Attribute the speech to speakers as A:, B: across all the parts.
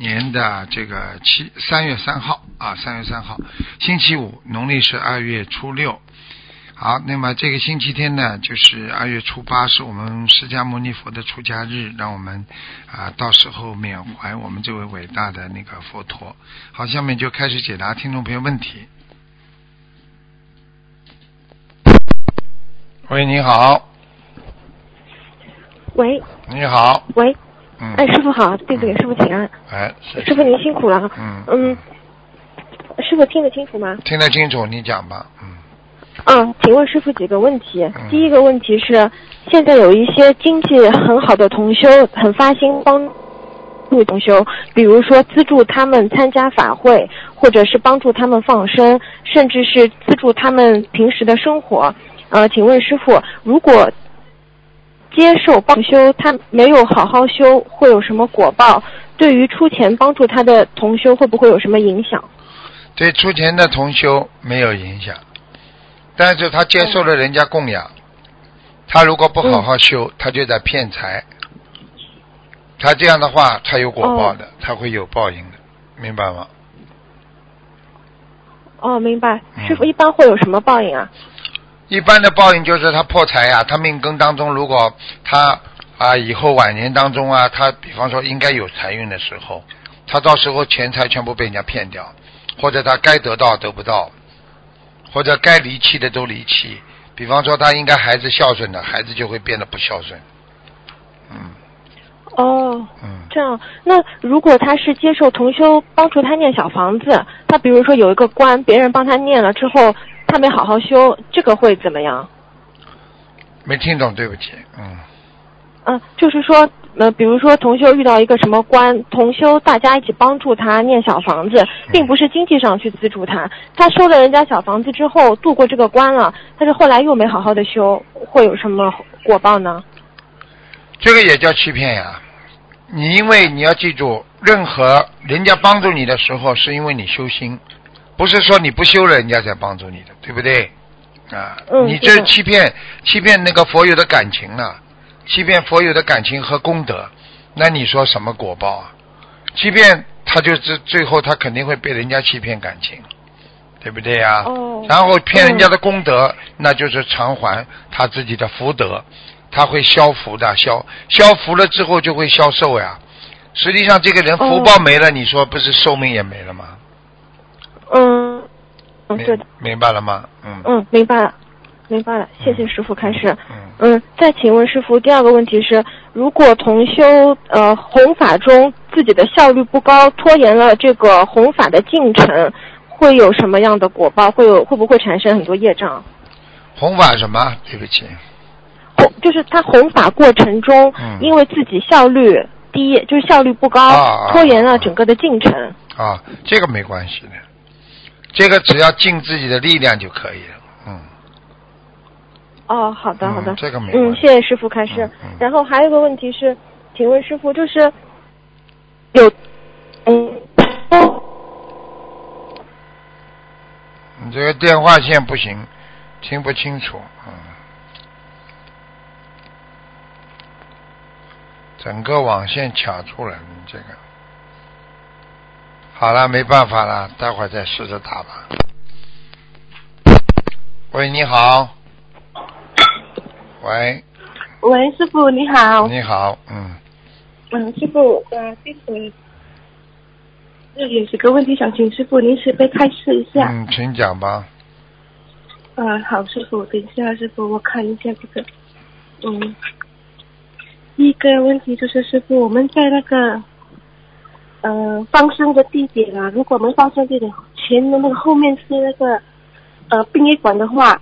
A: 年的这个七三月三号啊，三月三号，星期五，农历是二月初六。好，那么这个星期天呢，就是二月初八，是我们释迦牟尼佛的出家日，让我们啊，到时候缅怀我们这位伟大的那个佛陀。好，下面就开始解答听众朋友问题。喂，你好，
B: 喂
A: 你好，
B: 喂，
A: 嗯，
B: 哎，师傅好，弟子给师傅请安。
A: 哎，
B: 师傅您辛苦了。
A: 嗯
B: 嗯，师傅听得清楚吗？
A: 听得清楚，你讲吧，嗯，
B: 嗯，请问师傅几个问题。
A: 嗯
B: 第一个问题是，现在有一些经济很好的同修，很发心帮助同修，比如说资助他们参加法会，或者是帮助他们放生，甚至是资助他们平时的生活。呃，请问师傅，如果接受帮修，他没有好好修，会有什么果报？对于出钱帮助他的同修，会不会有什么影响？
A: 对出钱的同修没有影响，但是他接受了人家供养，他如果不好好修，他就在骗财。他这样的话，他有果报的，他会有报应的，明白吗？
B: 哦，明白。
A: 嗯
B: 师傅一般会有什么报应啊？
A: 一般的报应就是他破财呀、他命根当中如果他啊以后晚年当中啊，他比方说应该有财运的时候，他到时候钱财全部被人家骗掉，或者他该得到得不到，或者该离弃的都离弃。比方说他应该孩子孝顺的，孩子就会变得不孝顺。嗯
B: 哦，
A: 嗯，
B: 这样。那如果他是接受同修帮助他念小房子，他比如说有一个官，别人帮他念了之后，他没好好修，这个会怎么样？
A: 没听懂，对不起。嗯
B: 嗯、就是说，呃，比如说同修遇到一个什么关，同修大家一起帮助他念小房子，并不是经济上去资助他，他收了人家小房子之后度过这个关了，但是后来又没好好的修，会有什么果报呢？
A: 这个也叫欺骗呀。你因为你要记住，任何人家帮助你的时候，是因为你修心，不是说你不修了人家才帮助你的，对不对？啊，你这欺骗欺骗那个佛友的感情了，欺骗佛友的感情和功德，那你说什么果报啊？欺骗他就是最后他肯定会被人家欺骗感情，对不对呀？
B: 哦
A: 然后骗人家的功德，那就是偿还他自己的福德，他会消福的，消消福了之后就会消寿呀。实际上这个人福报没了，你说不是寿命也没了吗？
B: 嗯，对的。
A: 明白了吗？嗯
B: 嗯，明白了，明白了，谢谢师傅开始。
A: 嗯，
B: 嗯，再请问师傅，第二个问题是，如果同修呃弘法中自己的效率不高，拖延了这个弘法的进程，会有什么样的果报？会有会不会产生很多业障？
A: 弘法什么？对不起，
B: 弘就是他弘法过程中，
A: 嗯
B: 因为自己效率低，就是效率不高，拖延了整个的进程。
A: 啊，这个没关系的，这个只要尽自己的力量就可以了。嗯，
B: 哦，好的，
A: 嗯
B: 好的，
A: 这个没
B: 嗯，谢谢师傅开示。
A: 嗯嗯
B: 然后还有一个问题是，请问师傅，就是有，嗯，
A: 你这个电话线不行，听不清楚。嗯，整个网线卡住了，你这个。好了，没办法了，待会儿再试着打吧。喂，你好。喂，
C: 喂，师傅你好。
A: 你好，嗯，
C: 嗯，师傅，呃，弟子这有几个问题想请师傅您慈悲开示一下。
A: 嗯，请讲吧。
C: 嗯、好，师傅，等一下，师傅，我看一下这个。嗯，第一个问题就是师傅，我们在那个呃放生的地点啊，如果我们放生地点前的那个后面是那个呃殡仪馆的话，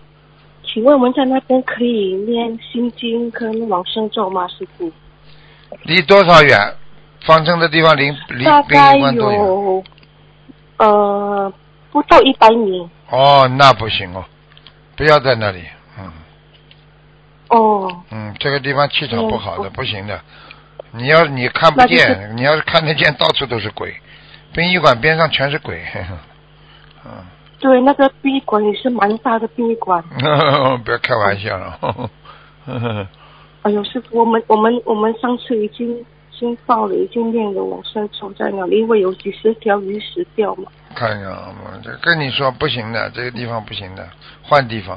C: 请问我们在那边可以念心经跟往生咒吗，师傅？
A: 离多少远？放生的地方离离殡仪馆多远？
C: 有呃不到一百米。
A: 哦，那不行哦，不要在那里，嗯
C: 哦，
A: 嗯，这个地方气场
C: 嗯
A: 不好的，
C: 我
A: 不行的。你要你看不
C: 那就是
A: 见，你要是看得见，到处都是鬼，殡仪馆边上全是鬼，嗯。
C: 对，那个殡仪馆也是蛮大的殡仪馆。
A: 不要开玩笑了。
C: 哎呦，师傅，我们我们我们上次已经已经报了，已经念了往生咒在那里，因为有几十条鱼死掉嘛。
A: 看见了吗？这跟你说不行的，这个地方不行的，换地方，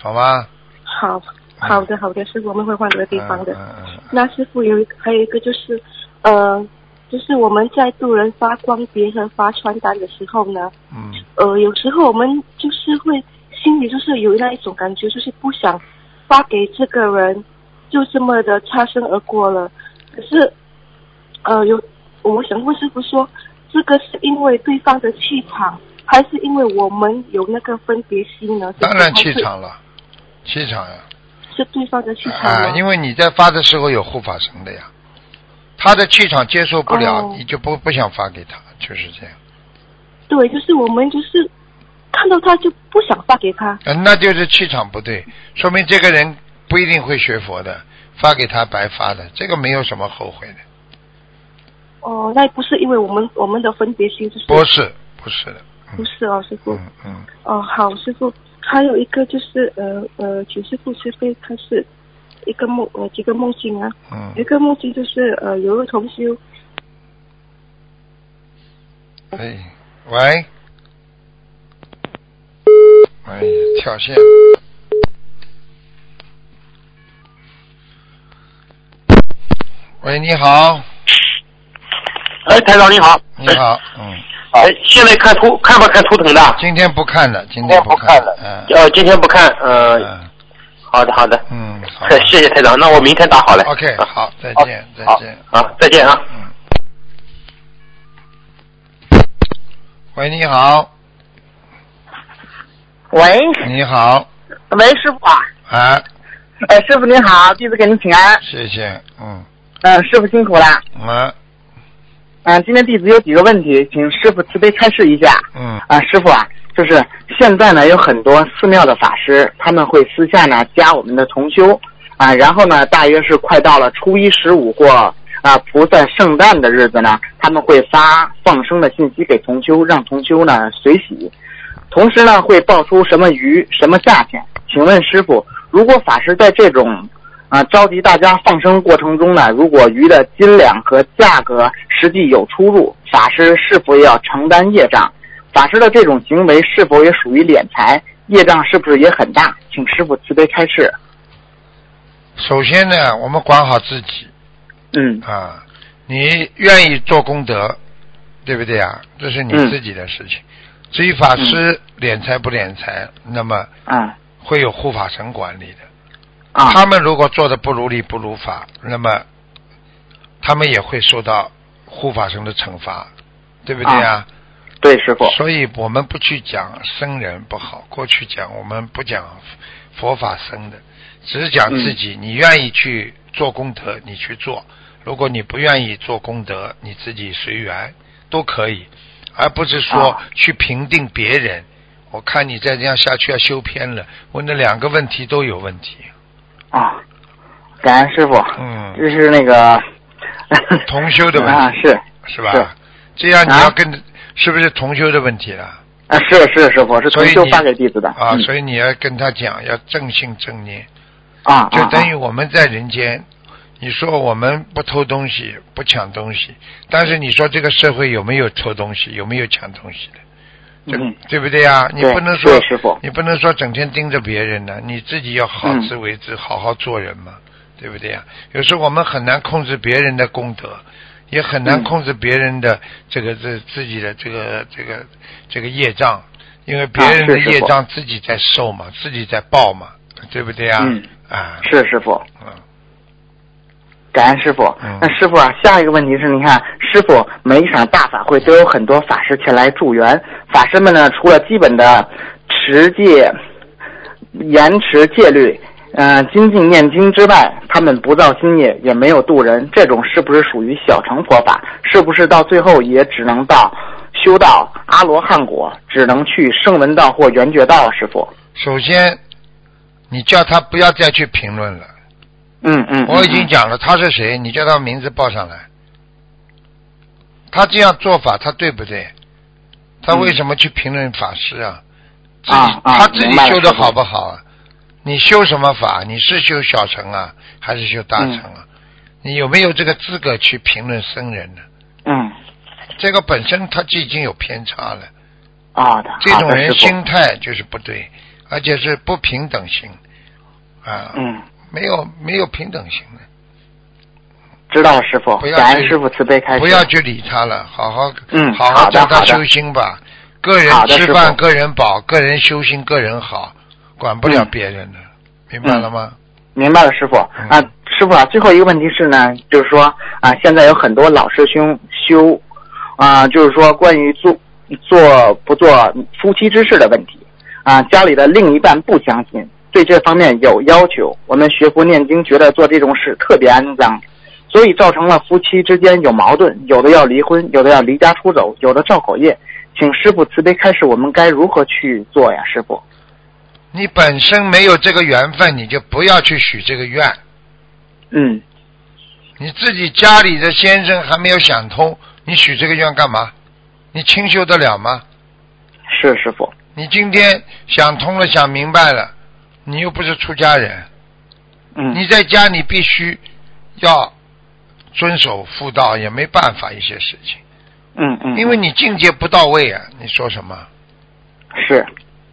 A: 好吗？
C: 好，好的好的，师傅，我们会换个地方的。
A: 嗯嗯嗯
C: 那师傅有一个还有一个就是，呃，就是我们在渡人发光碟和发传单的时候呢，
A: 嗯
C: 呃，有时候我们就是会心里就是有那一种感觉，就是不想发给这个人，就这么的擦身而过了。可是，呃，有我想问师傅说，这个是因为对方的气场，还是因为我们有那个分别心呢？
A: 当然气场了，气场呀，
C: 是对方的气场
A: 啊，因为你在发的时候有护法神的呀，他的气场接受不了，
C: 哦
A: 你就不不想发给他，就是这样。
C: 对，就是我们就是看到他就不想发给他。
A: 嗯，那就是气场不对，说明这个人不一定会学佛的，发给他白发的，这个没有什么后悔的。
C: 哦，那不是因为我们我们的分别心，就是
A: 不是，不是的。嗯
C: 不是哦，师傅。
A: 嗯嗯，
C: 哦，好，师傅。还有一个就是呃呃，请师傅慈悲，他是一个梦呃几个梦境啊，
A: 嗯。
C: 一个梦境就是呃有一个同修，
A: 哎，喂，哎，跳线。喂，你好，
D: 哎，台长你好。
A: 你好，嗯，
D: 哎，现在看图看不看图腾的？
A: 今天不看了，今
D: 今
A: 天
D: 不看了。
A: 嗯
D: 呃，今天不看。呃，
A: 嗯
D: 好的好的。
A: 嗯，好吧。
D: 谢谢台长，那我明天打好了。
A: OK，
D: 啊
A: 好，再见，再见。
D: 好，再见啊。
A: 嗯。喂，你好，
E: 喂，
A: 你好，
E: 喂，师傅啊，
A: 啊，
E: 哎，师傅您好，弟子给您请安。
A: 谢谢，嗯，
E: 嗯、师傅辛苦了。
A: 啊，
E: 嗯、今天弟子有几个问题，请师傅慈悲开示一下。
A: 嗯，
E: 啊，师傅啊，就是现在呢，有很多寺庙的法师，他们会私下呢加我们的同修啊，然后呢，大约是快到了初一十五或啊菩萨圣诞的日子呢，他们会发放生的信息给同修，让同修呢随喜，同时呢会爆出什么鱼、什么价钱。请问师傅，如果法师在这种啊召集大家放生过程中呢，如果鱼的斤两和价格实际有出入，法师是否也要承担业障？法师的这种行为是否也属于敛财？业障是不是也很大？请师傅慈悲开示。
A: 首先呢，我们管好自己
E: 嗯
A: 啊，你愿意做功德，对不对啊？这是你
E: 嗯
A: 自己的事情。至于法师敛财不敛财，那么
E: 啊
A: 会有护法神管理的。
E: 啊
A: 他们如果做的不如理不如法，那么他们也会受到护法神的惩罚，对不对啊？
E: 对，师傅。
A: 所以我们不去讲僧人不好，过去讲我们不讲佛法僧的，只是讲自己。你愿意去做功德，你去做；如果你不愿意做功德，你自己随缘都可以，而不是说
E: 啊
A: 去评定别人。我看你再这样下去要修偏了，问的两个问题都有问题。
E: 啊，感恩师傅。
A: 嗯
E: 这是那个
A: 同修的问题
E: 啊，是
A: 是吧？
E: 是
A: 这样你
E: 啊
A: 要跟、是不是同修的问题了？
E: 啊，是是师傅，是同修发给弟子的。
A: 啊，
E: 嗯
A: 所以你要跟他讲，要正信正念，
E: 啊，
A: 就等于
E: 啊
A: 我们在人间。你说我们不偷东西，不抢东西，但是你说这个社会有没有偷东西，有没有抢东西的？对、
E: 嗯
A: 对不对呀？你不能说
E: 师傅
A: 你不能说整天盯着别人呢，你自己要好
E: 嗯
A: 自为之，好好做人嘛，对不对呀？有时候我们很难控制别人的功德，也很难
E: 嗯
A: 控制别人的这个这自己的这个这个这个业障，因为别人的业障自己在受嘛，自己在报嘛，对不对呀？
E: 嗯
A: 啊，
E: 是师傅。
A: 嗯
E: 感恩师傅
A: 嗯。
E: 那师傅啊，下一个问题是，你看，师傅每一场大法会都有很多法师前来助缘，法师们呢，除了基本的持戒、延持戒律，嗯、精进念经之外，他们不造新业，也没有渡人，这种是不是属于小乘佛法？是不是到最后也只能到修道阿罗汉果，只能去圣闻道或圆觉道啊，师傅。
A: 首先，你叫他不要再去评论了。
E: 嗯嗯，
A: 我已经讲了他是谁，你叫他名字报上来。他这样做法，他对不对？他为什么去评论法师啊？自己他自己修的好不好啊？你修什么法？你是修小乘啊，还是修大乘啊？你有没有这个资格去评论僧人呢？
E: 嗯
A: 这个本身他就已经有偏差了，
E: 啊的，
A: 这种人心态就是不对，而且是不平等心啊，
E: 嗯，
A: 没有没有平等性的。
E: 知道了，师傅
A: 不要，
E: 感恩师傅慈悲开示。
A: 不要去理他了，好好
E: 嗯
A: 好
E: 好的好的
A: 教他修心吧。个人吃饭，个人饱，个人修心，个人好，管不了
E: 嗯
A: 别人的，明白了吗？
E: 明白了，师傅
A: 嗯
E: 啊，师傅啊，最后一个问题是呢，就是说啊，现在有很多老师兄修啊，就是说关于做做不做夫妻之事的问题啊，家里的另一半不相信，对这方面有要求。我们学佛念经，觉得做这种事特别肮脏，所以造成了夫妻之间有矛盾，有的要离婚，有的要离家出走，有的造口业。请师傅慈悲开示，我们该如何去做呀？师傅，
A: 你本身没有这个缘分，你就不要去许这个愿。
E: 嗯
A: 你自己家里的先生还没有想通，你许这个愿干嘛？你清修得了吗？
E: 是师傅，
A: 你今天想通了，想明白了，你又不是出家人，
E: 嗯
A: 你在家你必须要遵守妇道，也没办法一些事情，
E: 嗯嗯，
A: 因为你境界不到位啊！你说什么？
E: 是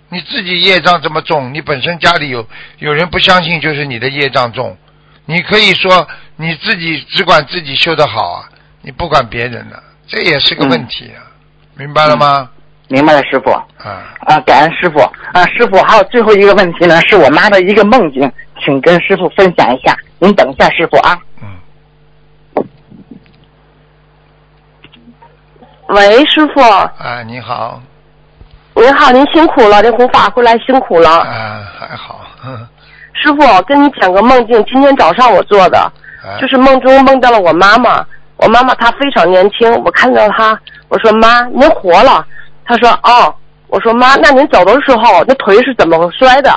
A: 你自己业障这么重，你本身家里有有人不相信，就是你的业障重。你可以说你自己只管自己修得好啊，你不管别人的，这也是个问题啊，明白了吗？
E: 明白了，师傅。
A: 啊，
E: 啊，感恩师傅啊，师傅，还有最后一个问题呢，是我妈的一个梦境，请跟师傅分享一下。您等一下，师傅啊。
A: 嗯，
F: 喂，师傅，
A: 啊，你好，
F: 您好，您辛苦了，这弘法回来辛苦了。
A: 啊，还好，哼
F: 师傅，跟你讲个梦境，今天早上我做的，
A: 啊，
F: 就是梦中梦到了我妈妈。我妈妈她非常年轻，我看到她，我说妈，您活了。他说哦，我说妈，那您走的时候那腿是怎么摔的？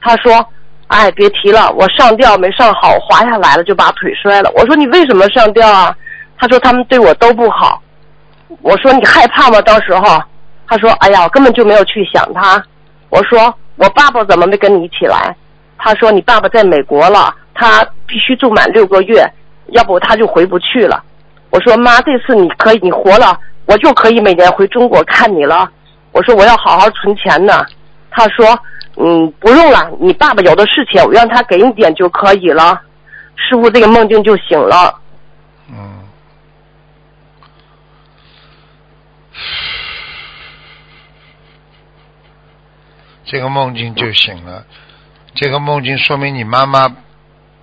F: 他说，哎，别提了，我上吊没上好，滑下来了就把腿摔了。我说你为什么上吊啊？他说他们对我都不好。我说你害怕吗？到时候，他说哎呀，我根本就没有去想他。我说我爸爸怎么没跟你一起来？他说你爸爸在美国了，他必须住满六个月，要不他就回不去了。我说妈，这次你可以，你活了，我就可以每年回中国看你了。我说我要好好存钱呢。他说嗯不用了，你爸爸有的是钱，我让他给你点就可以了。师傅这个梦境就醒了。
A: 嗯，这个梦境就醒了。这个梦境说明你妈妈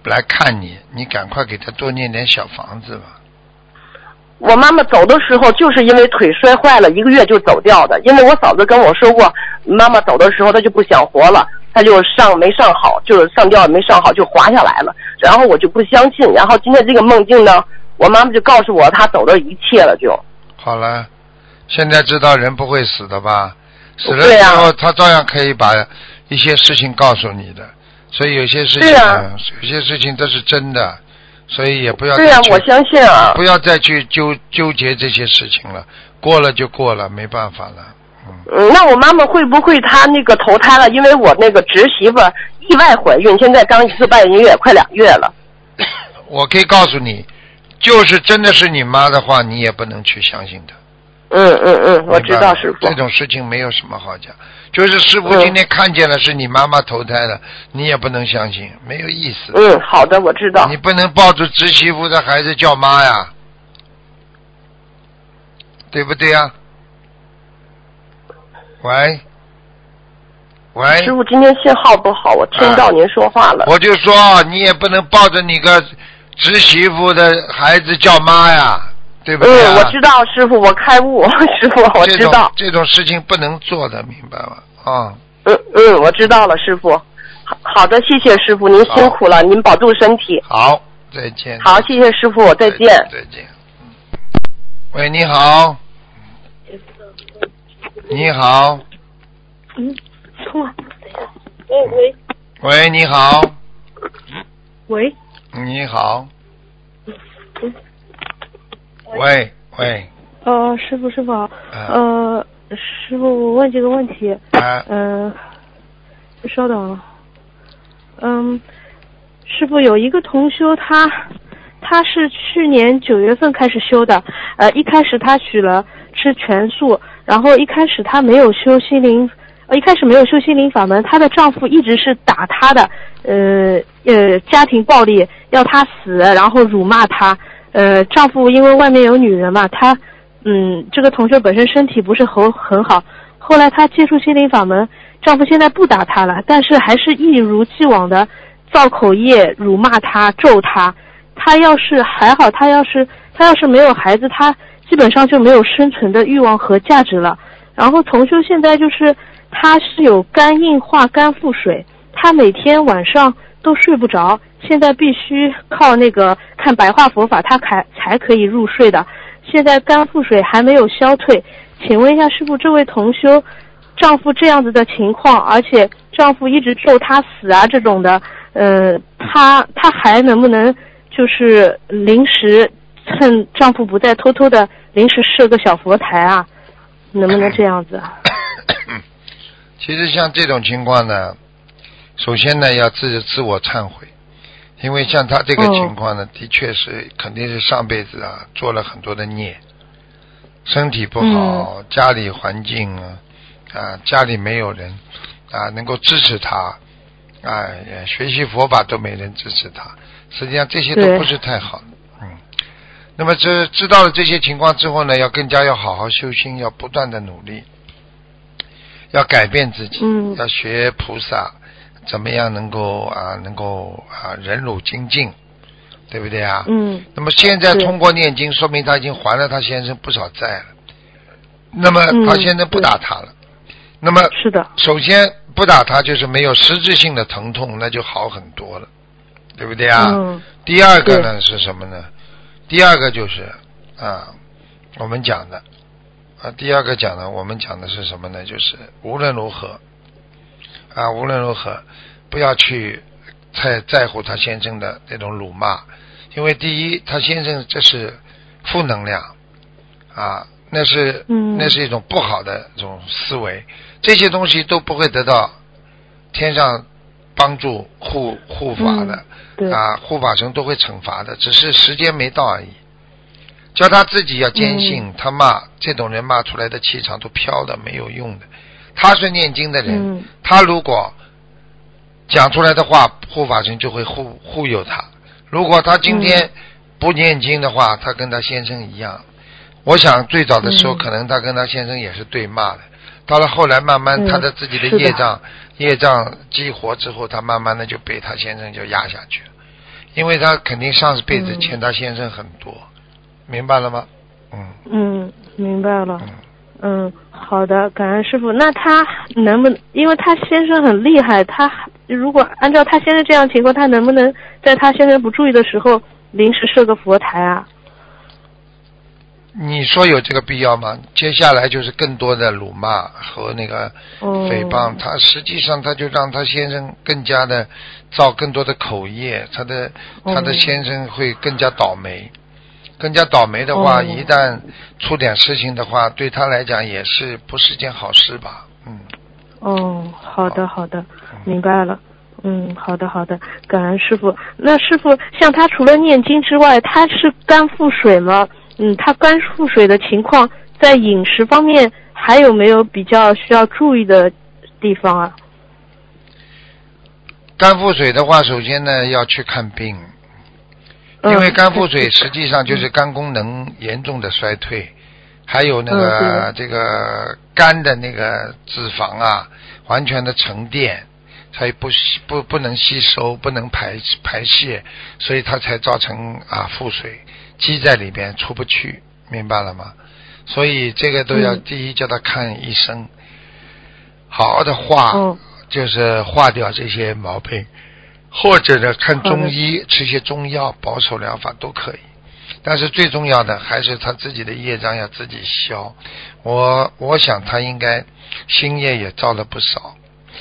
A: 来看你，你赶快给她多念点小房子吧。
F: 我妈妈走的时候就是因为腿摔坏了，一个月就走掉的。因为我嫂子跟我说过，妈妈走的时候她就不想活了，她就上没上好，就是上吊没上好就滑下来了。然后我就不相信，然后今天这个梦境呢，我妈妈就告诉我她走的一切了就。
A: 好了，现在知道人不会死的吧？死了之后，他照样可以把一些事情告诉你的。所以有些事情，有些事情都是真的，所以也不要
F: 对呀、
A: 再去
F: 我相信啊。
A: 不要再去纠纠结这些事情了，过了就过了，没办法了。嗯，
F: 嗯，那我妈妈会不会她那个投胎了？因为我那个侄媳妇意外怀孕，现在刚一次半月，快两月了。
A: 我可以告诉你，就是真的是你妈的话，你也不能去相信她。
F: 嗯嗯嗯，我知道师傅
A: 这。种事情没有什么好讲，就是师傅
F: 嗯
A: 今天看见了是你妈妈投胎的，你也不能相信，没有意思。
F: 嗯，好的，我知道
A: 你。不能抱着侄媳妇的孩子叫妈呀，对不对呀？喂，喂，
F: 师傅今天信号不好，我听到您说话了。
A: 我就说你也不能抱着你个侄媳妇的孩子叫妈呀，对不对、啊？
F: 嗯，我知道，师傅，我开悟，师傅，我知道。
A: 这种事情不能做的，明白吗？啊、
F: 嗯嗯，我知道了，师傅。好好的，谢谢师傅，您辛苦了，您保重身体。
A: 好，再见。
F: 好，谢谢师傅，再见。
A: 再见。嗯喂，你好。你好，
G: 嗯，通了，等一下。喂喂
A: 喂，你好，
G: 喂，
A: 你好，
G: 嗯
A: 喂喂，
G: 呃，师傅师傅。好，
A: 啊。
G: 呃，师傅我问几个问题，
A: 啊，
G: 嗯、稍等。啊，嗯，师傅有一个同修他。他是去年九月份开始修的，呃，一开始他许了吃全素，然后一开始他没有修心灵，呃，一开始没有修心灵法门，她的丈夫一直是打她的，呃呃，家庭暴力，要她死，然后辱骂她，呃，丈夫因为外面有女人嘛，他，嗯，这个同学本身身体不是很很好，后来她接触心灵法门，丈夫现在不打她了，但是还是一如既往的造口业，辱骂她，咒她。她要是还好，她要是她要是没有孩子，她基本上就没有生存的欲望和价值了。然后同修现在就是她是有肝硬化、肝腹水，她每天晚上都睡不着，现在必须靠那个看白话佛法，他才才可以入睡的。现在肝腹水还没有消退，请问一下师傅，这位同修，丈夫这样子的情况，而且丈夫一直咒她死啊这种的，呃，她她还能不能？就是临时趁丈夫不在，偷偷的临时设个小佛台啊，能不能这样子？
A: 其实像这种情况呢，首先呢要自自我忏悔，因为像他这个情况呢，的确是肯定是上辈子啊做了很多的孽，身体不好，家里环境啊啊家里没有人啊能够支持他，啊学习佛法都没人支持他。实际上这些都不是太好，嗯。那么这知道了这些情况之后呢，要更加要好好修心，要不断的努力，要改变自己，
G: 嗯，
A: 要学菩萨，怎么样能够啊能够啊忍辱精进，对不对啊？
G: 嗯。
A: 那么现在通过念经，说明他已经还了他先生不少债了。那么他现在不打他了，那么
G: 是的，
A: 首先不打他就是没有实质性的疼痛，那就好很多了。对不对啊？
G: 嗯、
A: 第二个呢是什么呢？第二个就是啊，我们讲的啊，第二个讲的，我们讲的是什么呢？就是无论如何啊，无论如何不要去太在乎他先生的那种辱骂，因为第一，他先生这是负能量啊，那是、
G: 嗯、
A: 那是一种不好的这种思维，这些东西都不会得到天上帮助护护法的。
G: 嗯、
A: 啊，护法神都会惩罚的，只是时间没到而已。叫他自己要坚信，
G: 嗯、
A: 他骂这种人骂出来的气场都飘的，没有用的。他是念经的人，
G: 嗯、
A: 他如果讲出来的话，护法神就会护护佑他。如果他今天不念经的话，他跟他先生一样。我想最早的时候，可能他跟他先生也是对骂的。到了后来，慢慢他的自己的业障、业障激活之后，他慢慢的就被他先生就压下去了，因为他肯定上辈子欠他先生很多，明白了吗？嗯。
G: 嗯，明白了。嗯，好的，感恩师傅。那他能不能？因为他先生很厉害，他如果按照他先生这样情况，他能不能在他先生不注意的时候临时设个佛台啊？
A: 你说有这个必要吗？接下来就是更多的辱骂和那个诽谤，
G: 哦、
A: 他实际上他就让他先生更加的造更多的口业，他的、
G: 哦、
A: 他的先生会更加倒霉，更加倒霉的话，
G: 哦、
A: 一旦出点事情的话，对他来讲也是不是件好事吧？嗯。
G: 哦，好的好的，明白了。嗯，好的好的，感恩师傅。那师傅，像他除了念经之外，他是肝腹水吗？嗯，他肝腹水的情况，在饮食方面还有没有比较需要注意的地方啊？
A: 肝腹水的话，首先呢要去看病，因为肝腹水实际上就是肝功能严重的衰退，还有那个、
G: 嗯、
A: 这个肝的那个脂肪啊，完全的沉淀，它也不不不能吸收，不能排排泄，所以它才造成啊腹水。积在里边出不去，明白了吗？所以这个都要、
G: 嗯、
A: 第一叫他看医生，好好的化，
G: 哦、
A: 就是化掉这些毛病，或者呢看中医，吃些中药保守疗法都可以。但是最重要的还是他自己的业障要自己消。我我想他应该心业也造了不少，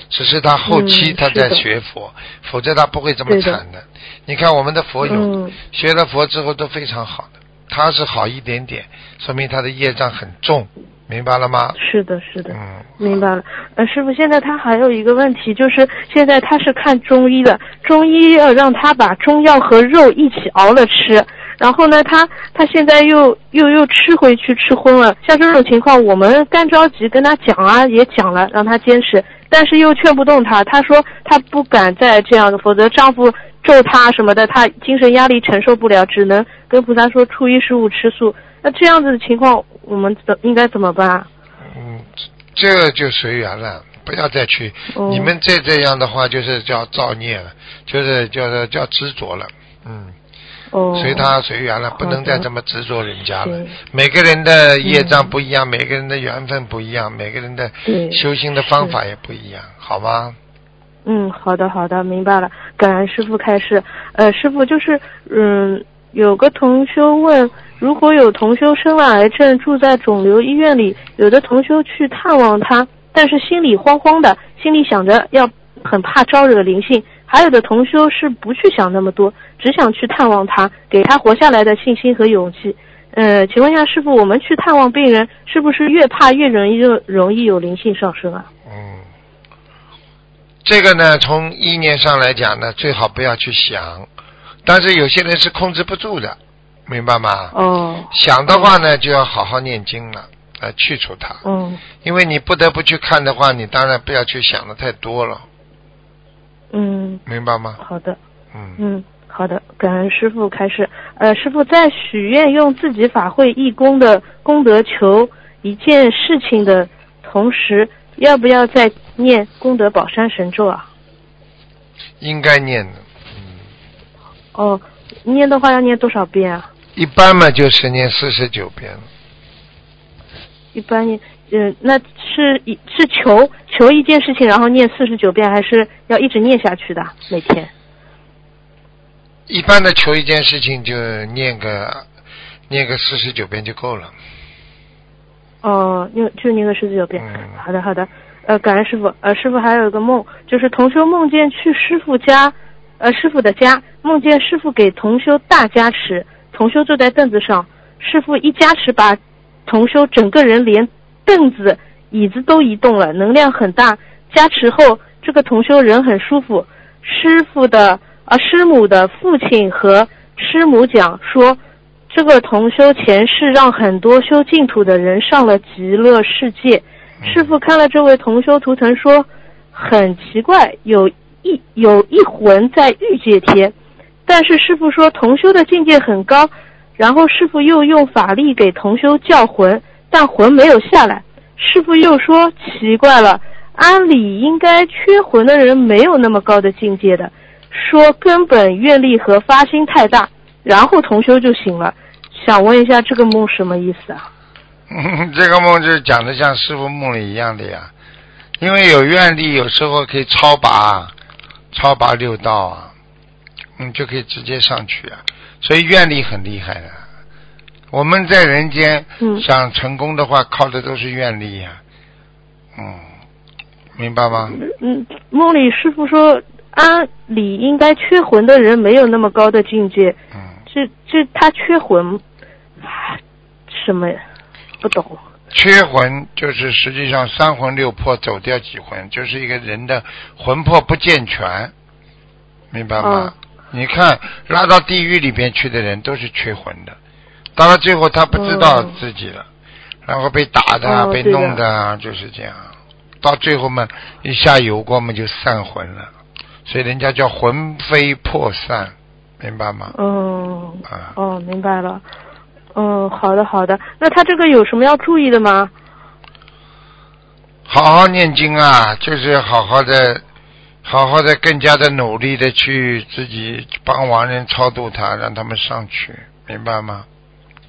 A: 只是他后期
G: 嗯
A: 他在学佛，否则他不会这么惨的。你看我们的佛友、
G: 嗯
A: 学了佛之后都非常好的，他是好一点点，说明他的业障很重，明白了吗？
G: 是的，是的。
A: 嗯，
G: 明白了，呃，师傅，现在他还有一个问题，就是现在他是看中医的，中医要让他把中药和肉一起熬了吃，然后呢，他他现在又又又吃回去吃荤了，像这种情况，我们干着急跟他讲啊，也讲了，让他坚持，但是又劝不动他，他说他不敢再这样的，否则丈夫咒他什么的，他精神压力承受不了，只能跟菩萨说初一十五吃素。那这样子的情况，我们怎应该怎么办啊？
A: 嗯，这就随缘了，不要再去。
G: 哦
A: 你们再这样的话，就是叫造孽了，就是叫做叫执着了。嗯，
G: 哦，
A: 随他随缘了，不能再这么执着人家了。每个人的业障不一样，每个人的缘分不一样，每个人的修行的方法也不一样，好吗？
G: 嗯，好的好的，明白了。感恩师傅开示。呃，师傅就是，嗯，有个同修问，如果有同修生了癌症，住在肿瘤医院里，有的同修去探望他，但是心里慌慌的，心里想着要很怕招惹灵性；还有的同修是不去想那么多，只想去探望他，给他活下来的信心和勇气。呃，请问一下师傅，我们去探望病人，是不是越怕越容易容易有灵性上升啊？
A: 嗯，这个呢，从意念上来讲呢，最好不要去想，但是有些人是控制不住的，明白吗？
G: 哦，
A: 想的话呢，就要好好念经了，来去除它。
G: 嗯
A: 因为你不得不去看的话，你当然不要去想的太多了，
G: 嗯。
A: 明白吗？
G: 好的，
A: 嗯，
G: 嗯，好的，感恩师傅开始。呃，师傅在许愿用自己法会义工的功德求一件事情的同时，要不要再念功德宝山神咒啊？
A: 应该念的。
G: 哦，念的话要念多少遍啊？
A: 一般嘛就是念四十九遍，
G: 一般念，呃，那是一是求求一件事情，然后念四十九遍，还是要一直念下去的？每天？
A: 一般的求一件事情就念个念个四十九遍就够了。
G: 哦，念就念个十九遍。
A: 嗯
G: 好的，好的。呃，感恩师傅。呃，师傅还有一个梦，就是同修梦见去师傅家，呃，师傅的家，梦见师傅给同修大加持，同修坐在凳子上，师傅一加持，把同修整个人连凳子、椅子都移动了，能量很大。加持后，这个同修人很舒服。师傅的啊，师母的父亲和师母讲说，这个同修前世让很多修净土的人上了极乐世界。师傅看了这位同修图腾说，很奇怪，有一有一魂在欲界天，但是师傅说同修的境界很高，然后师傅又用法力给同修叫魂，但魂没有下来。师傅又说奇怪了，按理应该缺魂的人没有那么高的境界的，说根本愿力和发心太大，然后同修就醒了。想问一下这个梦什么意思啊？
A: 这个梦就是讲的像师傅梦里一样的呀，因为有愿力，有时候可以超拔，超拔六道啊，你，就可以直接上去啊，所以愿力很厉害的。我们在人间
G: 嗯
A: 想成功的话，靠的都是愿力呀、嗯，明白吗？
G: 嗯，梦里师傅说，按理应该缺魂的人没有那么高的境界，
A: 嗯，
G: 这这他缺魂，啊什么不懂？
A: 缺魂就是实际上三魂六魄走掉几魂，就是一个人的魂魄不健全，明白吗？你看拉到地狱里边去的人都是缺魂的，到了最后他不知道自己了，然后被打的啊、被弄的啊，就是这样。到最后嘛，一下油锅嘛就散魂了，所以人家叫魂飞魄散，明白吗？
G: 嗯，
A: 啊，
G: 哦，明白了。嗯，好的好的。那他这个有什么要注意的吗？
A: 好好念经啊，就是好好的，好好的，更加的努力的去自己帮亡人超度他，让他们上去，明白吗？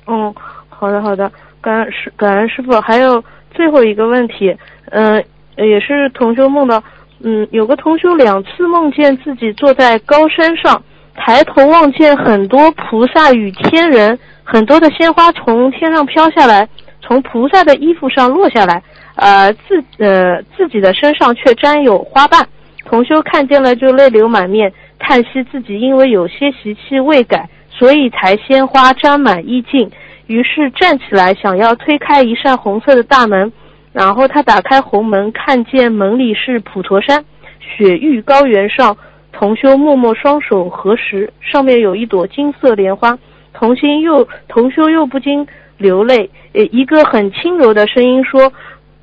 G: 嗯，好的好的，感恩师感恩师傅。还有最后一个问题，嗯、也是同修梦到，嗯，有个同修两次梦见自己坐在高山上，抬头望见很多菩萨与天人，很多的鲜花从天上飘下来，从菩萨的衣服上落下来，呃，自呃自己的身上却沾有花瓣。同修看见了就泪流满面，叹息自己因为有些习气未改，所以才鲜花沾满衣襟。于是站起来想要推开一扇红色的大门，然后他打开红门，看见门里是普陀山，雪域高原上，同修默默双手合十，上面有一朵金色莲花。同心又同修又不禁流泪。呃，一个很轻柔的声音说：“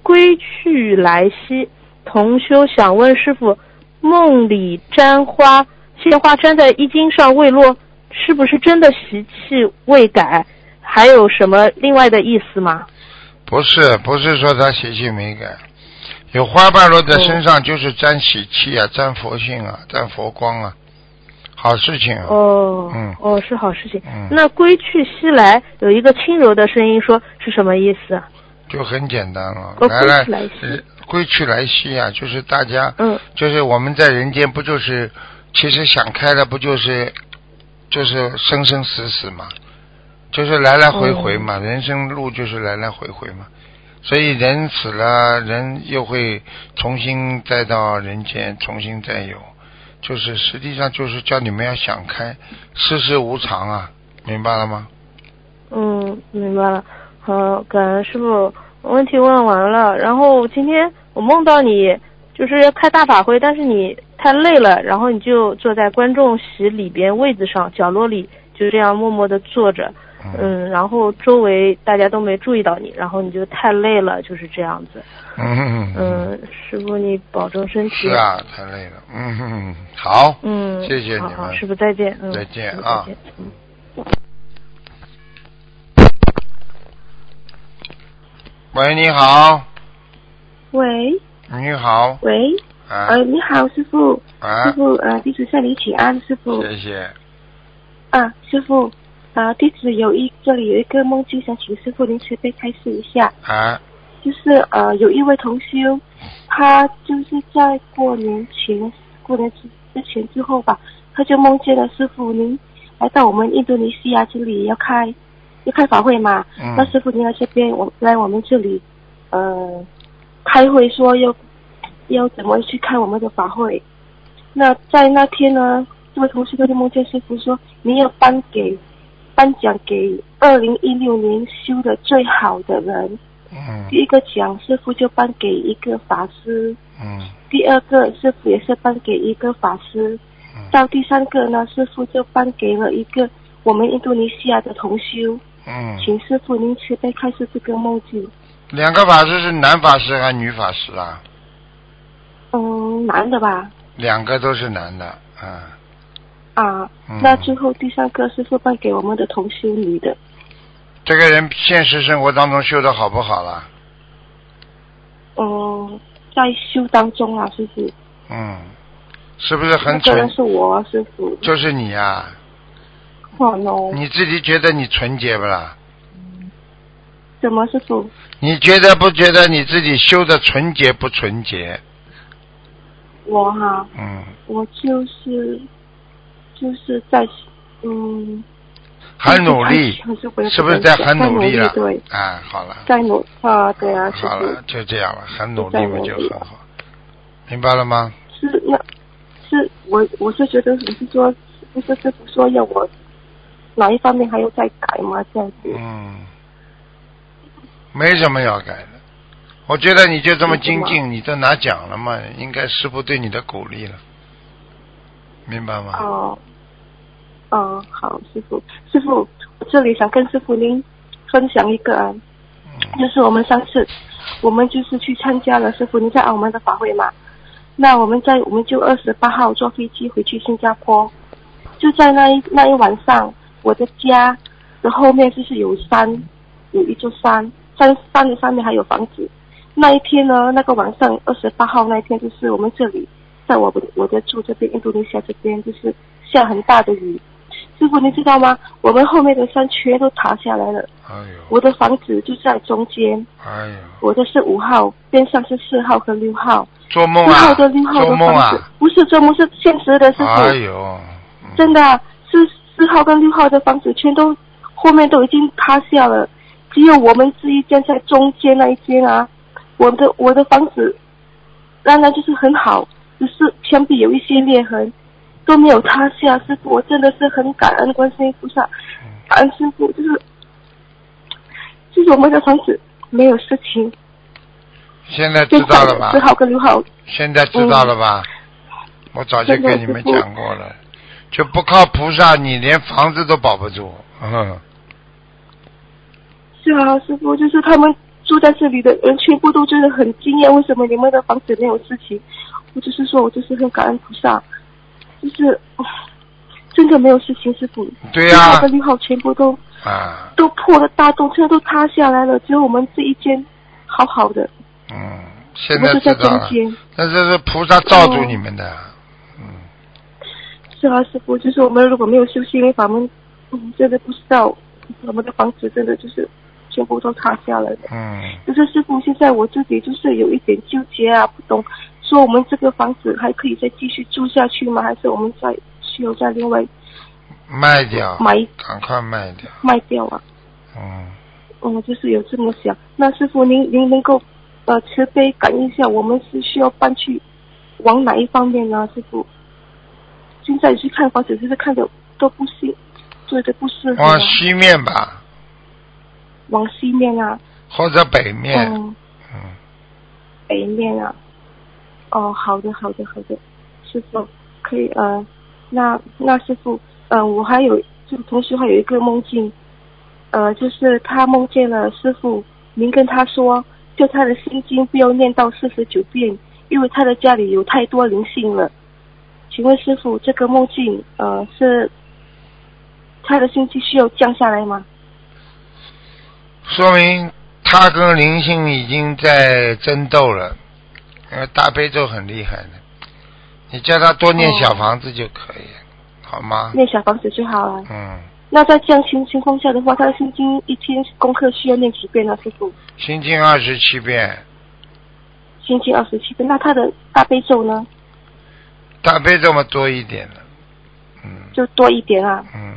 G: 归去来兮。”同修想问师傅，梦里沾花鲜花沾在衣襟上未落，是不是真的习气未改？还有什么另外的意思吗？
A: 不是，不是说他习气没改，有花瓣落在身上就是沾喜气啊，沾佛性啊，沾佛光啊，好事情啊。
G: 哦，
A: 嗯。
G: 哦，是好事情。
A: 嗯。
G: 那归去西来有一个轻柔的声音说是什么意思啊？
A: 就很简单了，
G: 哦
A: 来来
G: 归去来兮
A: 呃归去来兮啊，就是大家，
G: 嗯，
A: 就是我们在人间不就是，其实想开了不就是，就是生生死死嘛，就是来来回回嘛，
G: 哦。
A: 人生路就是来来回回嘛，所以人死了，人又会重新再到人间，重新再有，就是实际上就是叫你们要想开，世事无常啊，明白了吗？
G: 嗯，明白了。好，感恩师傅，问题问完了。然后今天我梦到你就是要开大法会，但是你太累了，然后你就坐在观众席里边位子上角落里，就这样默默的坐着。嗯，然后周围大家都没注意到你，然后你就太累了，就是这样子。
A: 嗯。
G: 嗯，师傅你保重身体。
A: 是啊，太累了。嗯，好，
G: 嗯，
A: 谢谢你们。
G: 好好，师傅再见。嗯，
A: 再见啊。
G: 再见嗯。
A: 喂，你好，
C: 喂。
A: 你好，
C: 喂，
A: 啊。
C: 呃，你好，师傅，
A: 啊。
C: 师，傅，呃，弟子向你请安，师傅，
A: 谢谢，
C: 啊，师傅，啊，弟子有一这里有一个梦境，想请师傅您慈悲开示一下，
A: 啊，
C: 就是呃，有一位同修，他就是在过年前，过年之之前之后吧，他就梦见了师傅您来到我们印度尼西亚这里要开要开法会嘛，
A: 嗯。
C: 那师傅您来这边，我来我们这里，呃，开会说要要怎么去开我们的法会。那在那天呢，这位同事就梦见师傅说，您要颁给颁奖给二零一六年修的最好的人。
A: 嗯
C: 第一个奖师傅就颁给一个法师，
A: 嗯
C: 第二个师傅也是颁给一个法师，
A: 嗯
C: 到第三个呢，师傅就颁给了一个我们印度尼西亚的同修。
A: 嗯，
C: 请师傅您慈悲开示这个梦境。
A: 两个法师是男法师还是女法师啊？
C: 嗯，男的吧？
A: 两个都是男的，啊，
C: 啊，
A: 嗯
C: 那最后第三个是傅颁给我们的同修女的。
A: 这个人现实生活当中修的好不好啦？
C: 嗯，在修当中啊，师傅。
A: 嗯，是不是很蠢？
C: 那个是我啊，师傅。
A: 就是你呀、
C: 哦 no，
A: 你自己觉得你纯洁不啦？
C: 怎么师傅？
A: 你觉得不觉得你自己修的纯洁不纯洁？
C: 我哈、
A: 嗯，
C: 我就是就是在嗯，
A: 很努力，
C: 是
A: 不是在很努力了？
C: 对，
A: 啊，好了，
C: 在努啊，对啊，
A: 好了，就这样了，很努力嘛就很好，明白了吗？
C: 是那，是我我是觉得你是说，不是师傅说要我哪一方面还要再改吗？这样子。
A: 嗯，没什么要改的。我觉得你就这么精进，你都拿奖了嘛，应该师傅对你的鼓励了，明白吗？
C: 哦，哦，好，师傅，师傅，我这里想跟师傅您分享一个啊，
A: 嗯
C: 就是我们上次我们就是去参加了师傅您在澳门的法会嘛，那我们在我们就二十八号坐飞机回去新加坡，就在那一那一晚上，我的家的后面就是有山，有一座山，山山的上面还有房子。那一天呢，那个晚上二十八号那一天，就是我们这里，在我们我的住这边印度尼西亚这边，就是下很大的雨。师傅，你知道吗？我们后面的山全都塌下来了，
A: 哎呦，
C: 我的房子就在中间，
A: 哎呦，
C: 我的是五号，边上是四号和六号。
A: 做梦啊
C: 四号的六，号的房子，
A: 啊，
C: 不是做梦，是现实的师傅。
A: 哎呦，嗯，
C: 真的啊是四号跟六号的房子全都后面都已经塌下了，只有我们这一间在中间那一间啊，我的我的房子当然就是很好，只是墙壁有一些裂痕，都没有塌下。师傅，我真的是很感恩观世音菩萨，感恩师傅，就是就是我们的房子没有事情，
A: 现在知道了吧
C: 四？号跟六号
A: 现在知道了吧？我早就跟你们讲过了，就不靠菩萨，你连房子都保不住。嗯，
C: 是啊，师傅，就是他们住在这里的人全部都觉得很惊讶，为什么你们的房子没有事情？我就是说我就是很感恩菩萨，就是真的没有事情，师傅。
A: 对呀
C: 四号跟六号全部都
A: 啊，
C: 都破了大洞，现在都塌下来了，只有我们这一间好好的，
A: 嗯，现在知道了。那这是菩萨罩住你们的。嗯，
C: 是啊，师傅，就是我们如果没有修心灵法门，嗯，真的不知道我们的房子真的就是全部都塌下来了。
A: 嗯，
C: 就是师傅，现在我自己就是有一点纠结啊，不懂，说我们这个房子还可以再继续住下去吗？还是我们再需要再另外
A: 卖掉，
C: 买
A: 赶快卖掉。
C: 卖掉啊？
A: 嗯，
C: 嗯，就是有这么想。那师傅，您您能够呃慈悲感应一下，我们是需要搬去往哪一方面呢？师傅，现在去看房子，就是看的都不行，对的不适合啊。
A: 往西面吧，
C: 往西面啊，
A: 或者北面。
C: 嗯，
A: 嗯，
C: 北面啊。哦，好的，好的，好的，师傅可以呃，那那师傅呃，我还有就同时还有一个梦境，呃，就是他梦见了师傅，您跟他说，就他的心经不要念到四十九遍，因为他的家里有太多灵性了。请问师傅，这个梦境呃是他的心经需要降下来吗？
A: 说明他跟灵性已经在争斗了，因为大悲咒很厉害的，你叫他多念
C: 哦
A: 小房子就可以，好吗？
C: 念小房子就好了。
A: 嗯，
C: 那在这样情情况下的话，他的心经一天功课需要念几遍呢？师傅，
A: 心经二十七遍，
C: 心经二十七遍，那他的大悲咒呢，
A: 大悲咒嘛多一点了，嗯
C: 就多一点啊。
A: 嗯，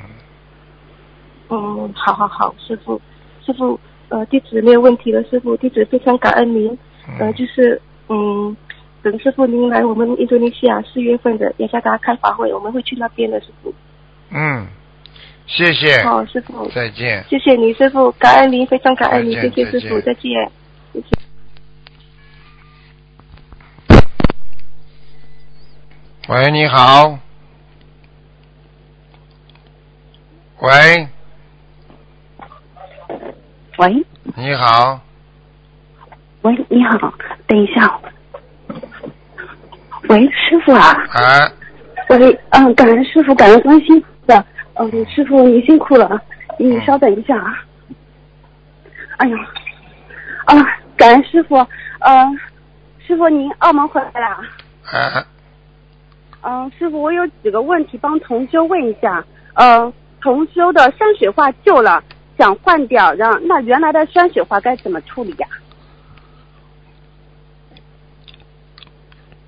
C: 嗯，好好好，师傅，师傅，呃，弟子没有问题了，师傅，弟子非常感恩您。呃，
A: 嗯
C: 就是嗯，等师傅您来我们印度尼西亚四月份的雅加达开法会，我们会去那边的，师傅。
A: 嗯，谢谢，
C: 好，师傅，
A: 再见。
C: 谢谢你，师傅，感恩您，非常感恩您，
A: 再见
C: 谢谢师傅，
A: 再
C: 再见。
A: 喂，你好。喂，
H: 喂
A: 你好，
H: 喂，你好，等一下。喂，师傅啊，
A: 啊，
H: 喂，嗯，感恩师傅，感恩观世音菩萨，嗯，师傅您辛苦了，你稍等一下啊。哎呀，啊，感恩师傅，呃，师傅您澳门回来啦？
A: 啊，
H: 嗯，师傅，我有几个问题帮同修问一下。呃，同修的山水画旧了，想换掉，让那原来的山水画该怎么处理呀、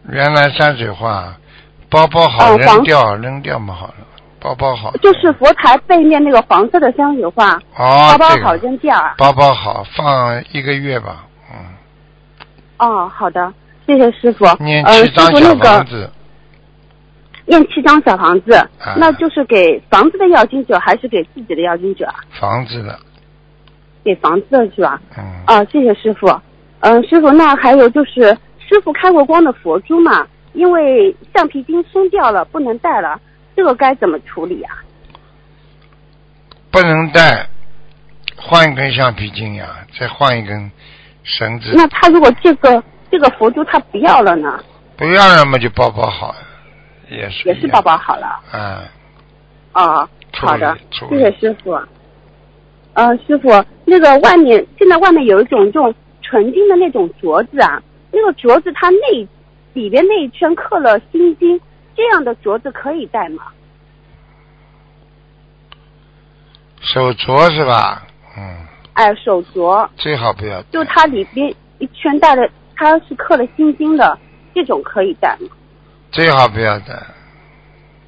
A: 原来山水画，包包好扔掉，扔掉嘛好了，包包好。
H: 就是佛台背面那个黄色的山水画，
A: 哦，
H: 包包好扔掉啊。
A: 包包好，放一个月吧，嗯，
H: 哦，好的，谢谢师傅。
A: 念
H: 呃，
A: 七张小房子，
H: 念七张小房子，
A: 啊
H: 那就是给房子的要金者还是给自己的要金者啊？
A: 房子的，
H: 给房子的是吧？
A: 嗯，
H: 啊，谢谢师傅。嗯、师傅，那还有就是，师傅开过光的佛珠嘛，因为橡皮筋松掉了，不能戴了，这个该怎么处理啊、
A: 不能戴，换一根橡皮筋呀，再换一根绳子，
H: 那他如果这个这个佛珠他不要了呢，
A: 不要了嘛就包包好，也是
H: 也是包包好了。
A: 啊，
H: 哦，好的，谢谢师傅。呃，师傅，那个外面现在外面有一种这种纯金的那种镯子啊，那个镯子它内里边那一圈刻了心经，这样的镯子可以戴吗？
A: 手镯是吧？嗯，
H: 哎，手镯，
A: 最好不要。
H: 就它里边一圈戴的，它是刻了心经的，这种可以戴吗？
A: 最好不要戴。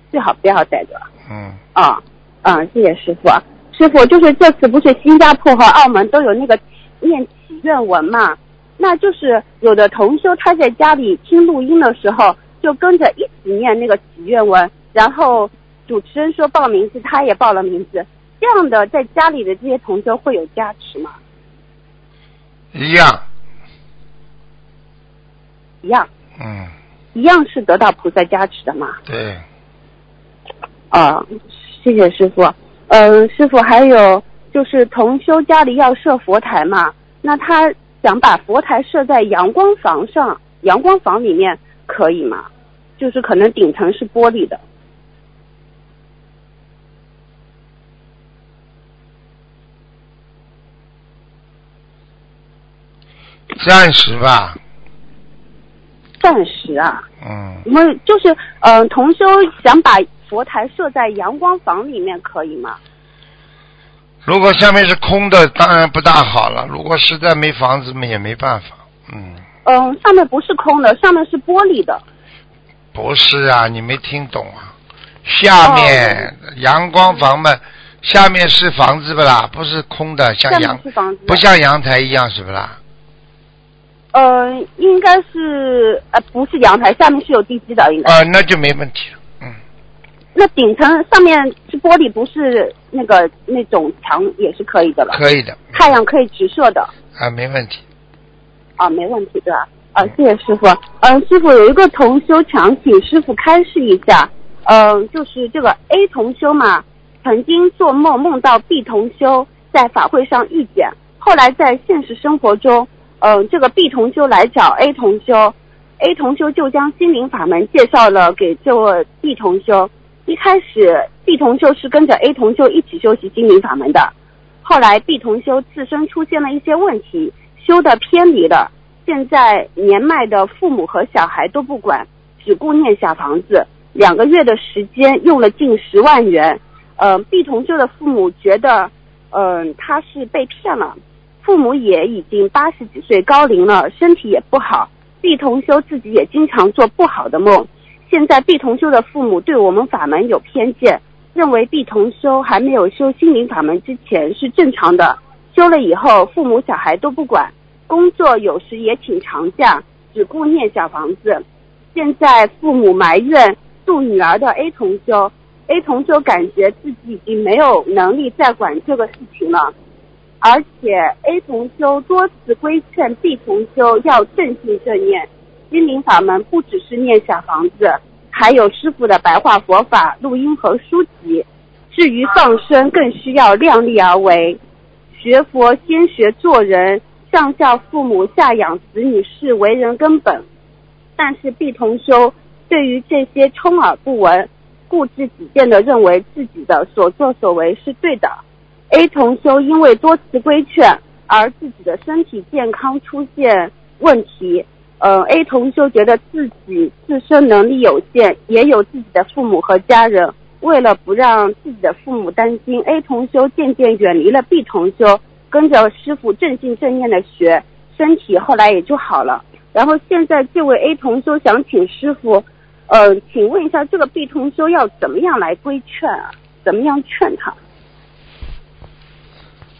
H: 最好不要戴着。
A: 嗯，
H: 啊，嗯，谢谢师傅。师傅，就是这次不是新加坡和澳门都有那个念祈愿文嘛？那就是有的同修他在家里听录音的时候，就跟着一起念那个祈愿文，然后主持人说报名字，他也报了名字。这样的在家里的这些同修会有加持吗？
A: 一样，
H: 一样，
A: 嗯，
H: 一样是得到菩萨加持的嘛？
A: 对，
H: 啊，谢谢师傅。嗯、师傅还有就是同修家里要设佛台嘛，那他想把佛台设在阳光房上，阳光房里面可以吗？就是可能顶层是玻璃的。
A: 暂时吧，
H: 暂时啊，
A: 嗯，
H: 我们就是嗯、呃同修想把佛台设在阳光房里面可以吗？
A: 如果下面是空的，当然不大好了。如果实在没房子嘛，也没办法。嗯，
H: 嗯、上面不是空的，上面是玻璃的。
A: 不是啊，你没听懂啊？下面、阳光房嘛，下面是房子不啦？不是空的，像阳。不像阳台一样是不啦？
H: 呃，应该是呃不是阳台，下面是有地基的，应该。
A: 啊、那就没问题了。
H: 那顶层上面是玻璃，不是那个那种墙也是可以的了。
A: 可以的，
H: 太阳可以直射的
A: 啊，没问题。
H: 啊，没问题对吧？啊，谢谢师傅。嗯、师傅有一个同修想请师傅开示一下，嗯、就是这个 A 同修嘛，曾经做梦梦到 B 同修在法会上遇见，后来在现实生活中，嗯、这个 B 同修来找 A 同修，A 同修就将心灵法门介绍了给这位 B 同修。一开始 B 同修是跟着 A 同修一起修习心灵法门的，后来 B 同修自身出现了一些问题，修的偏离了。现在年迈的父母和小孩都不管，只顾念小房子。两个月的时间用了近十万元。呃，B 同修的父母觉得，嗯、他是被骗了。父母也已经八十几岁高龄了，身体也不好。B 同修自己也经常做不好的梦。现在 B 同修的父母对我们法门有偏见，认为 B 同修还没有修心灵法门之前是正常的，修了以后父母小孩都不管，工作有时也请长假，只顾念小房子。现在父母埋怨度女儿的 A 同修，A 同修感觉自己已经没有能力再管这个事情了，而且 A 同修多次规劝 B 同修要正信正念。心灵法门不只是念小房子，还有师傅的白话佛法录音和书籍。至于放生，更需要量力而为。学佛先学做人，上孝父母，下养子女是为人根本。但是 B 同修对于这些充耳不闻、固执己见的认为自己的所作所为是对的。A 同修因为多次规劝，而自己的身体健康出现问题。呃，A 同修觉得自己自身能力有限，也有自己的父母和家人。为了不让自己的父母担心，A 同修渐渐远离了 B 同修，跟着师傅正信正念的学，身体后来也就好了。然后现在这位 A 同修想请师傅，呃，请问一下，这个 B 同修要怎么样来规劝啊？怎么样劝他？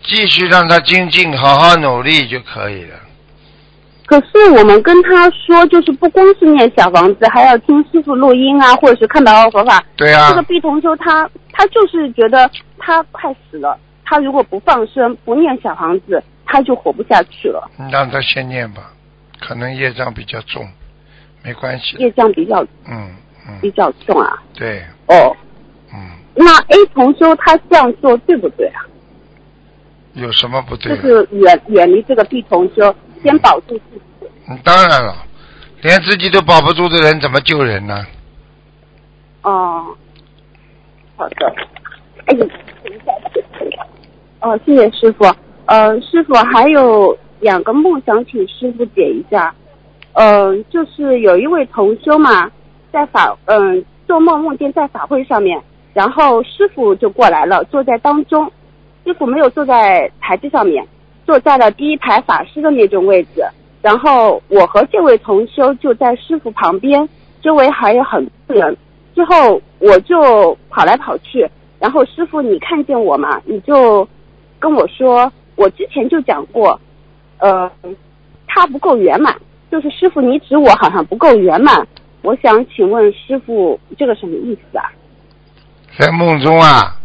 A: 继续让他精进，好好努力就可以了。
H: 可是我们跟他说，就是不光是念小房子，还要听师傅录音啊，或者是看白话佛法。
A: 对啊
H: 这个毕同修他他就是觉得他快死了，他如果不放生不念小房子，他就活不下去了，
A: 让他先念吧，可能业障比较重，没关系。
H: 业障比较
A: 嗯嗯，
H: 比较重啊。
A: 对，
H: 哦，
A: 嗯，
H: 那 A 同修他这样做对不对啊？
A: 有什么不对
H: 就？是远远离这个 B 同修，先保住自己。
A: 嗯，当然了，连自己都保不住的人，怎么救人呢？
H: 哦，好的。哎呀，等一下，等一下。哦，谢谢师傅。呃，师傅还有两个梦想请师傅解一下。嗯、就是有一位同修嘛，在法嗯、做梦梦见在法会上面，然后师傅就过来了，坐在当中。师傅没有坐在台子上面，坐在了第一排法师的那种位置。然后我和这位同修就在师傅旁边，周围还有很多人。之后我就跑来跑去，然后师傅你看见我嘛，你就跟我说，我之前就讲过，呃，他不够圆满，就是师傅你指我好像不够圆满，我想请问师傅这个什么意思啊？
A: 在梦中啊，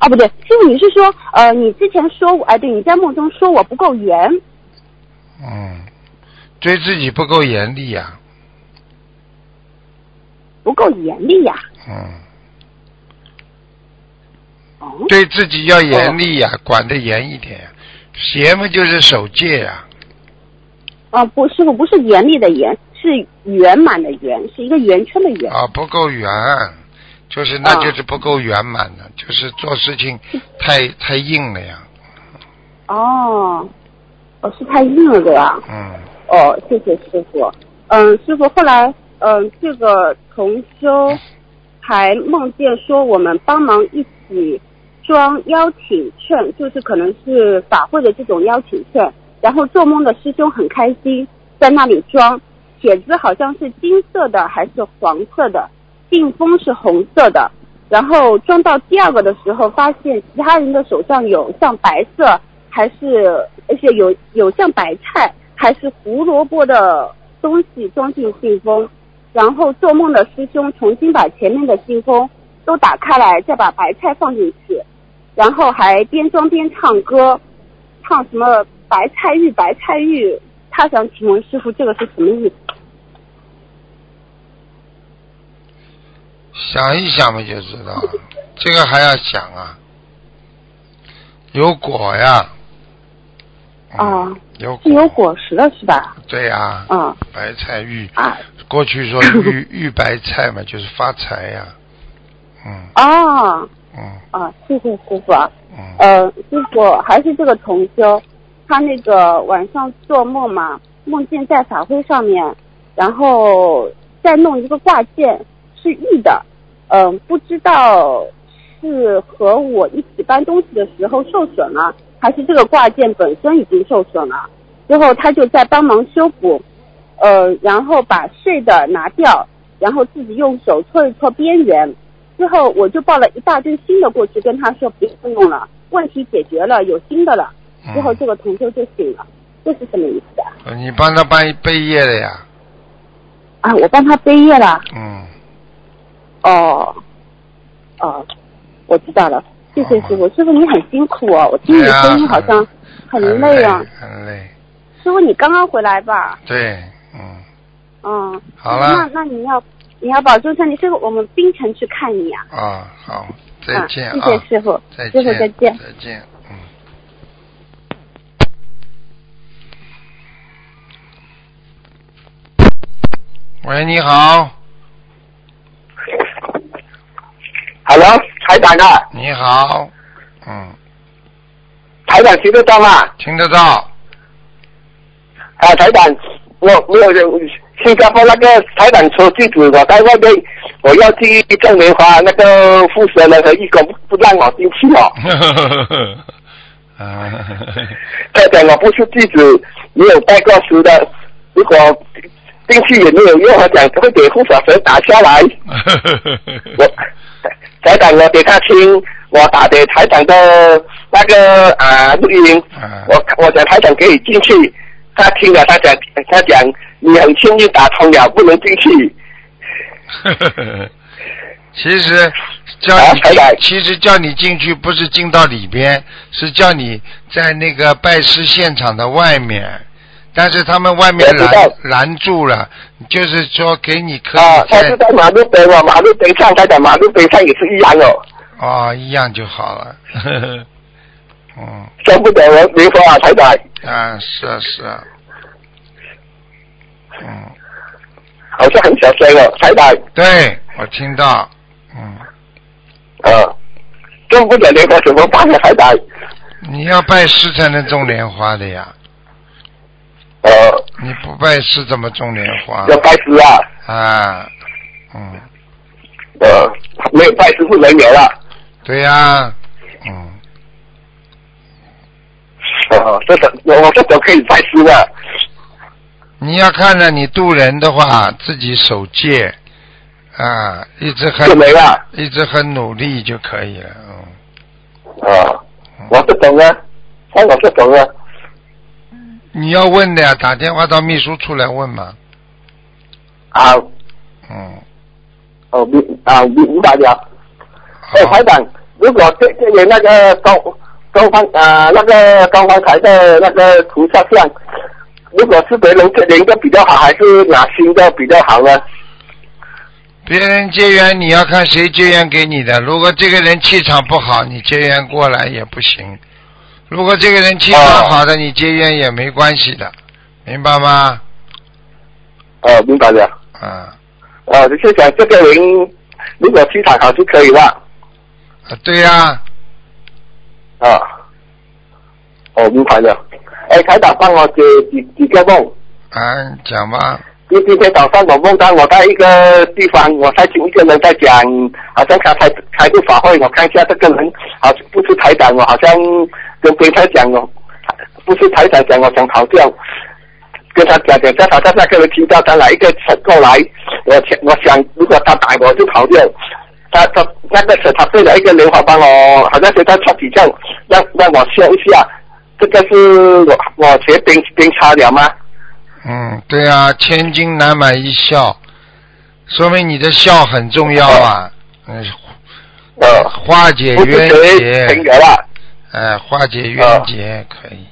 H: 啊，不对，师傅你是说，呃，你之前说我，哎，对，你在梦中说我不够圆，
A: 嗯，对自己不够严厉呀、
H: 不够严厉呀、
A: 嗯，
H: 哦，
A: 对自己要严厉呀、管得严一点呀、邪嘛就是守戒呀、
H: 啊，不，师傅不是严厉的严，是圆满的圆，是一个圆圈的圆。
A: 啊，不够圆，就是那就是不够圆满的，就是做事情太太硬了呀。
H: 哦，哦，是太硬了的呀。
A: 嗯，
H: 哦，谢谢师傅。嗯，师傅后来，嗯，这个同修还梦见说我们帮忙一起装邀请券，就是可能是法会的这种邀请券。然后做梦的师兄很开心，在那里装，帖子好像是金色的还是黄色的，信封是红色的。然后装到第二个的时候，发现其他人的手上有像白色，还是而且有有像白菜，还是胡萝卜的东西装进信封。然后做梦的师兄重新把前面的信封都打开来，再把白菜放进去，然后还边装边唱歌，唱什么白菜玉白菜玉。他想请问师傅，这个是什么意思？
A: 想一想嘛就知道。了，这个还要想啊，有果呀，
H: 啊，
A: 有
H: 是有果实的是吧？
A: 对呀、
H: 嗯。
A: 白菜玉，
H: 啊。
A: 过去说玉 玉白菜嘛，就是发财呀、嗯。
H: 啊
A: 嗯。
H: 啊！谢谢师傅啊。
A: 嗯。
H: 呃，师傅还是这个重修，他那个晚上做梦嘛，梦见在法会上面，然后再弄一个挂件，是玉的，嗯、不知道是和我一起搬东西的时候受损了，还是这个挂件本身已经受损了。之后他就在帮忙修补，呃，然后把碎的拿掉，然后自己用手搓一搓边缘。之后我就抱了一大堆新的过去，跟他说不用用了，问题解决了，有新的了。之后这个同修就醒了，这是什么意思啊？
A: 嗯，你帮他搬背业了呀？
H: 啊，我帮他背业了。
A: 嗯，
H: 哦，哦，我知道了，谢谢师傅。师傅你很辛苦哦，我听你的声音好像很累啊。
A: 很累。
H: 师傅你刚刚回来吧？
A: 对，嗯，
H: 嗯。
A: 好了
H: 那那你要你要保重身体，师傅，我们冰城去看你呀、
A: 啊，好，再见啊，
H: 谢谢师傅
A: 再
H: 师傅再见
A: 再见，嗯。喂，你好，
D: Hello，台长啊，
A: 你好，嗯，
D: 台长听得到吗？
A: 听得到，
D: 啊，台长，我我有新加坡那个台长说地址，我在外面，我要去种棉花那个负责人和义工不不让我进去哦。
A: 啊，
D: 台长，我不是地址，没有带过书的，如果进去也没有用，我讲会给护法神打下来。我台长，我给他听我打给台长的那个啊录音，我我讲台长可以进去，他听了他讲他讲你很幸运打通了，不能进去。
A: 其实叫你进，其实叫你进去不是进到里边，是叫你在那个拜师现场的外面，但是他们外面拦拦住了，就是说给你可
D: 啊，
A: 以在
D: 他是在马路边哦，马路边上，他在马路边上也是一样哦，
A: 哦一样就好了，嗯。
D: 见不得人灵佛啊，台长。
A: 啊是啊是啊，嗯。
D: 好像很小声哦，台长。
A: 对我听到，嗯。
D: 呃，中不了莲花怎么办呢，台长？
A: 你要拜师才能种莲花的呀，
D: 呃，
A: 你不拜师怎么种莲花？
D: 要拜师啊，
A: 啊，嗯，
D: 呃，没有拜师不能缘了。
A: 对呀、嗯，
D: 哦，这种我我这种可以拜师的。
A: 你要看着你渡人的话，自己守戒，啊，一直很
D: 就没了。
A: 一直很努力就可以了，嗯。
D: 啊，我是懂啊，那我是懂啊。
A: 你要问的呀，打电话到秘书处来问嘛。
D: 啊，
A: 嗯，
D: 哦，明啊明明白了。哎，台长，如果这这有那个高高方啊那个高方台的那个图像像，如果是别人这连个比较好，还是拿新的比较好呢？
A: 别人结缘你要看谁结缘给你的。如果这个人气场不好，你结缘过来也不行；如果这个人气场好的，你结缘也没关系的，明白吗？
D: 哦，明白了。
A: 啊
D: 哦，就是讲这个人如果气场好就可以了。
A: 啊，对呀、
D: 啊。哦，明白了。哎，台长帮我解几几个梦。
A: 啊，讲吧。
D: 今今天早上我梦到我在一个地方，我在听一个人在讲，好像他开开个法会，我看一下这个人好像不是台长，我好像跟跟他讲哦，不是台长讲我想逃掉，跟他讲讲，叫他在那个人听到他来一个车过来，我想我想如果他打我就逃掉，他他那个时他对了一个莲花帮我，好像是在擦皮这样，让让我笑一下，这个是我我学冰冰差了吗？
A: 嗯，对啊，千金难买一笑，说明你的笑很重要啊。嗯，
D: 呃，
A: 化解冤
D: 谁朋
A: 结，
D: 友啦。
A: 哎，化解冤结可以，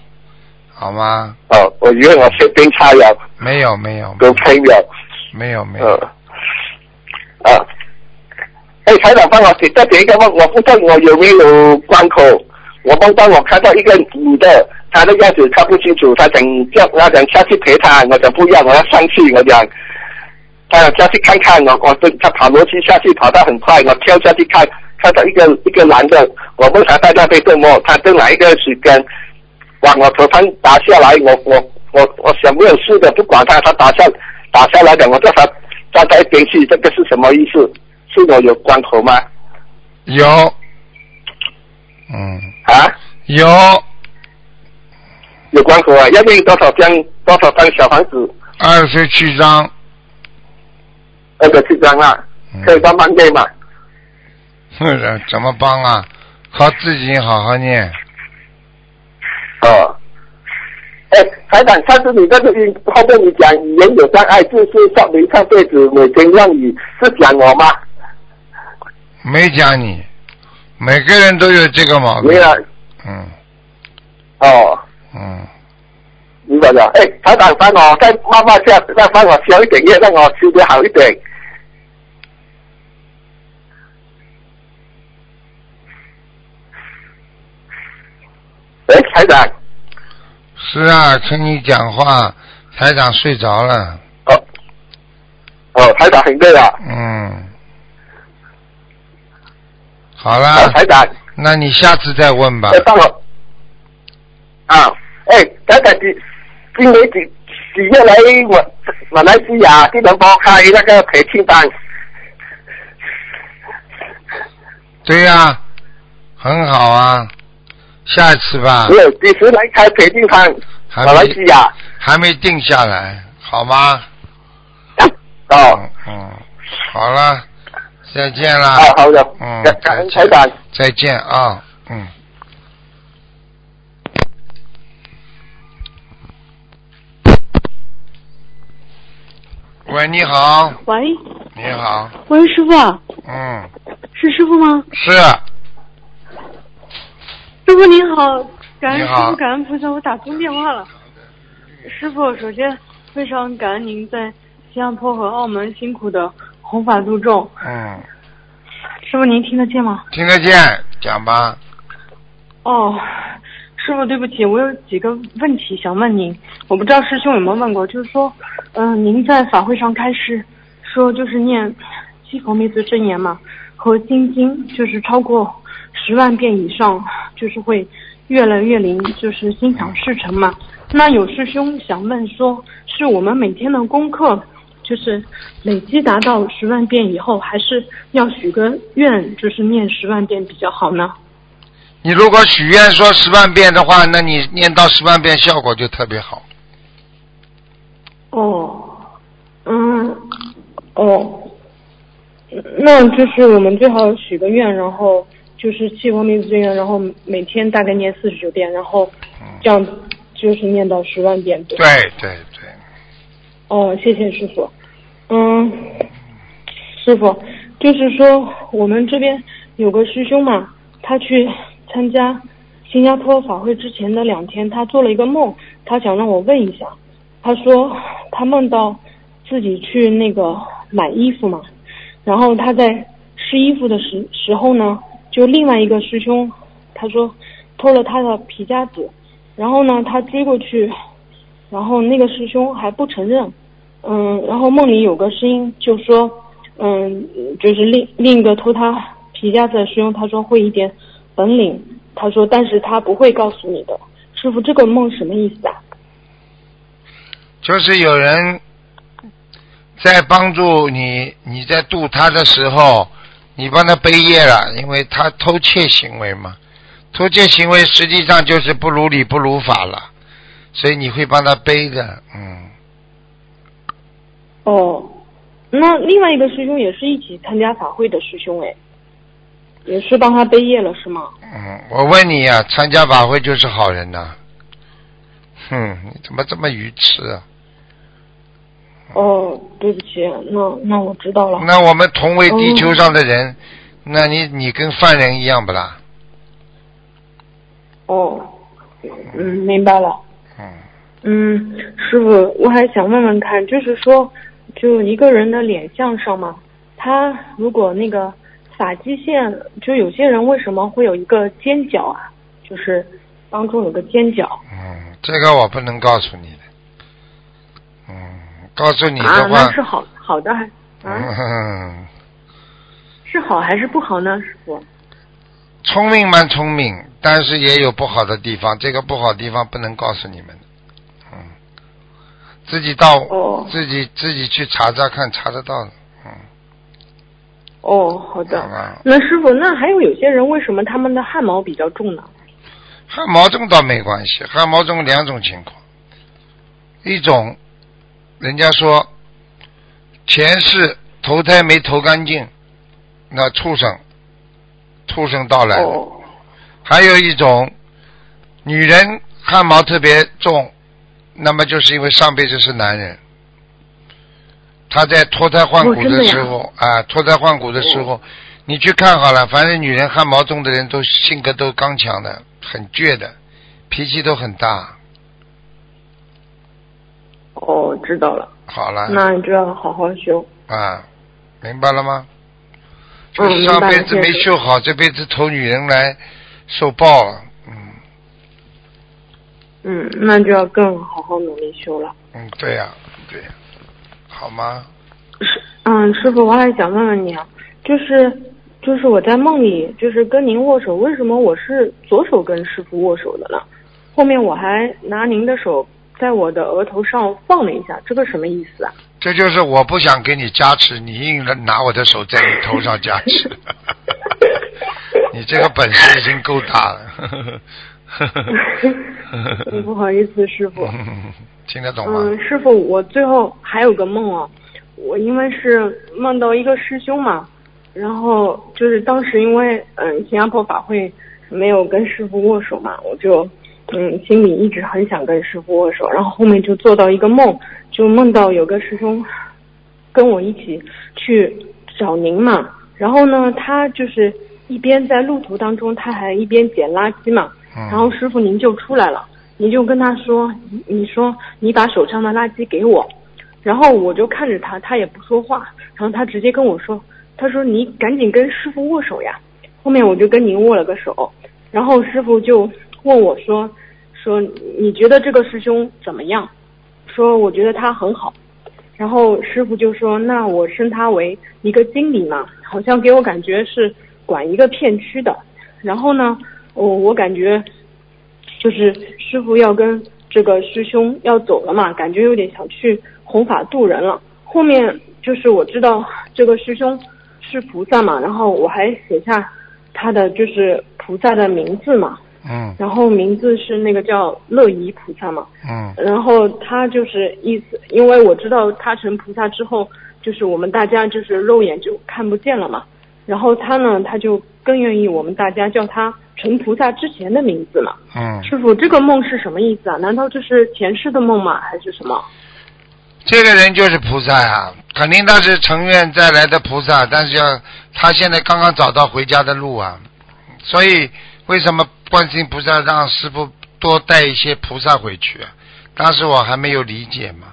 A: 好吗？
D: 哦，我以为我是冰差了，
A: 没有没有
D: 跟朋友。
A: 没有没有，
D: 呃，啊，哎，台长帮我解再解一个问，我不知道我有没有关口。我刚刚我看到一个女的，她的样子看不清楚，她想叫我想下去陪她，我讲不要，我要上去，我讲，她想下去看看，我我跟她跑楼梯下去，跑得很快，我跳下去看，看到一个一个男的，我问他在那边做么，他正拿一个水根往我头上打下来，我我我我想没有事的，不管他，他打下打下来的，我叫他站在一边去，这个是什么意思？是我有关口吗？
A: 有，嗯，
D: 啊？
A: 有
D: 有关口啊？要念多少张多少张小房子？
A: 二十七张，
D: 二十七张啊，可以慢慢念嘛。
A: 哼，怎么帮啊？靠自己好好念。
D: 哦。哎，台长，上次你这个音后面你讲语言有障碍，就是少林上辈子每天让你是讲我吗？
A: 没讲你，每个人都有这个毛病
D: 没。有。
A: 嗯
D: 哦，
A: 嗯，
D: 明白了。哎，台长帮我再慢慢下，再帮我消一点业，让我修得好一点。哎，台长，
A: 是啊，听你讲话，台长睡着了。
D: 哦，哦，台长很累啊。
A: 嗯，好
D: 哦
A: 了，
D: 台长，
A: 那你下次再问吧
D: 哎，。帮我。啊，哎，台长，今今年几几月来我马来西亚吉隆坡开那个培训班？
A: 对呀、很好啊，下一次吧
D: 没，有，几时来开培训班？马来西亚。
A: 还没定下来，好吗？
D: 哦，
A: 嗯，好了，再见了。
D: 啊，好的，
A: 嗯，
D: 感感恩
A: 再见
D: 台长。
A: 再见啊，嗯。喂，你好，
I: 喂
A: 你好，
I: 喂，师傅啊，
A: 嗯，
I: 是师傅吗？
A: 是，
I: 师傅您好，感恩师傅，感恩菩萨，我打通电话了。师傅，首先非常感恩您在新加坡和澳门辛苦的弘法度众。
A: 嗯，
I: 师傅，您听得见吗？
A: 听得见，讲吧，
I: 哦，师傅，对不起，我有几个问题想问您，我不知道师兄有没有问过，就是说，嗯、您在法会上开始说，就是念七佛灭罪真言嘛，和心经，就是超过十万遍以上，就是会越来越灵，就是心想事成嘛。那有师兄想问说，是我们每天的功课，就是累积达到十万遍以后，还是要许个愿，就是念十万遍比较好呢？
A: 你如果许愿说十万遍的话，那你念到十万遍效果就特别好。
I: 哦，嗯，哦，那就是我们最好许个愿，然后就是七佛灭罪愿，然后每天大概念四十九遍，然后这样就是念到十万遍，对？
A: 对对对，
I: 哦，谢谢师傅。嗯，师傅，就是说我们这边有个师兄嘛，他去参加新加坡法会之前的两天，他做了一个梦，他想让我问一下。他说他梦到自己去那个买衣服嘛，然后他在试衣服的时时候呢，就另外一个师兄，他说偷了他的皮夹子，然后呢他追过去，然后那个师兄还不承认，嗯，然后梦里有个声音就说，嗯，就是另另一个偷他皮夹子的师兄，他说会一点本领，他说但是他不会告诉你的。师傅，这个梦什么意思啊？
A: 就是有人在帮助你，你在渡他的时候，你帮他背业了，因为他偷窃行为嘛，偷窃行为实际上就是不如理不如法了，所以你会帮他背的，嗯，
I: 哦，那另外一个师兄也是一起参加法会的师兄哎，也是帮他背业了是吗？
A: 嗯，我问你呀、参加法会就是好人呐、哼，你怎么这么愚痴啊？
I: 哦，对不起，那那我知道了。
A: 那我们同为地球上的人，那你你跟犯人一样不啦？
I: 哦，嗯，明白了。
A: 嗯。
I: 嗯，师傅，我还想问问看，就是说，就一个人的脸相上嘛，他如果那个发际线，就有些人为什么会有一个尖角啊？就是当中有个尖角。
A: 嗯，这个我不能告诉你告诉你
I: 啊，
A: 的话
I: 那，是好好的还啊？
A: 嗯，
I: 是好还是不好呢，师傅？
A: 聪明蛮聪明，但是也有不好的地方，这个不好的地方不能告诉你们。嗯，自己到、
I: 哦
A: 自己自己去查查看，查得到的。嗯，
I: 哦，好的。
A: 好。
I: 那师傅，那还有有些人为什么他们的汗毛比较重呢？
A: 汗毛重倒没关系，汗毛重两种情况，一种人家说前世投胎没投干净，那畜生畜生到来了；
I: 哦
A: 还有一种女人汗毛特别重，那么就是因为上辈子是男人。她在脱胎换骨
I: 的
A: 时候啊，脱胎换骨的时候，你去看好了，凡是女人汗毛重的人都性格都刚强的，很倔的，脾气都很大。
I: 哦，知道了。
A: 好了，
I: 那你就要好好修。
A: 啊，明白了吗？就
I: 嗯明白了
A: 上辈子没修好，这辈子投女人来受报了。嗯
I: 嗯，那就要更好好努力修了。
A: 嗯，对呀、对呀、好吗？
I: 师嗯，师傅，我还想问问你啊，就是就是我在梦里就是跟您握手，为什么我是左手跟师傅握手的呢？后面我还拿您的手在我的额头上放了一下，这个什么意思啊？
A: 这就是我不想给你加持，你硬拿我的手在你头上加持。你这个本事已经够大了。
I: 嗯 不好意思，师傅。
A: 听得懂吗？
I: 嗯，师傅，我最后还有个梦哦，我因为是梦到一个师兄嘛，然后就是当时因为嗯新加坡法会没有跟师傅握手嘛，我就嗯心里一直很想跟师傅握手，然后后面就做到一个梦，就梦到有个师兄跟我一起去找您嘛，然后呢他就是一边在路途当中他还一边捡垃圾嘛，
A: 嗯
I: 然后师傅您就出来了。您就跟他说，你你说你把手上的垃圾给我，然后我就看着他，他也不说话，然后他直接跟我说，他说你赶紧跟师傅握手呀。后面我就跟您握了个手，然后师傅就问我说，说你觉得这个师兄怎么样？说我觉得他很好，然后师傅就说，那我升他为一个经理嘛，好像给我感觉是管一个片区的，然后呢，我我感觉。就是师傅要跟这个师兄要走了嘛，感觉有点想去弘法度人了。后面就是我知道这个师兄是菩萨嘛，然后我还写下他的就是菩萨的名字嘛，
A: 嗯
I: 然后名字是那个叫乐仪菩萨嘛，
A: 嗯
I: 然后他就是意思，因为我知道他成菩萨之后，就是我们大家就是肉眼就看不见了嘛。然后他呢，他就更愿意我们大家叫他成菩萨之前的名字嘛。
A: 嗯，
I: 师傅，这个梦是什么意思啊？难道这是前世的梦吗？还是什么？
A: 这个人就是菩萨呀，肯定他是成愿再来的菩萨，但是要他现在刚刚找到回家的路啊，所以为什么观世音菩萨让师傅多带一些菩萨回去？当时我还没有理解嘛，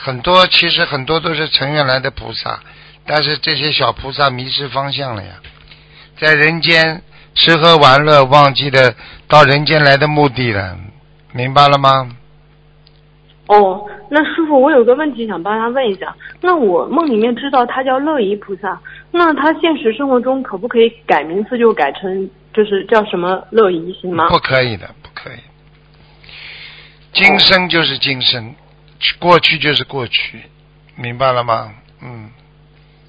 A: 很多其实很多都是成愿来的菩萨，但是这些小菩萨迷失方向了呀，在人间吃喝玩乐，忘记了到人间来的目的了，明白了吗？
I: 哦，那师傅，我有个问题想帮他问一下。那我梦里面知道他叫乐仪菩萨，那他现实生活中可不可以改名字，就改成就是叫什么乐仪行吗？
A: 不可以的，不可以。今生就是今生，过去就是过去，明白了吗？嗯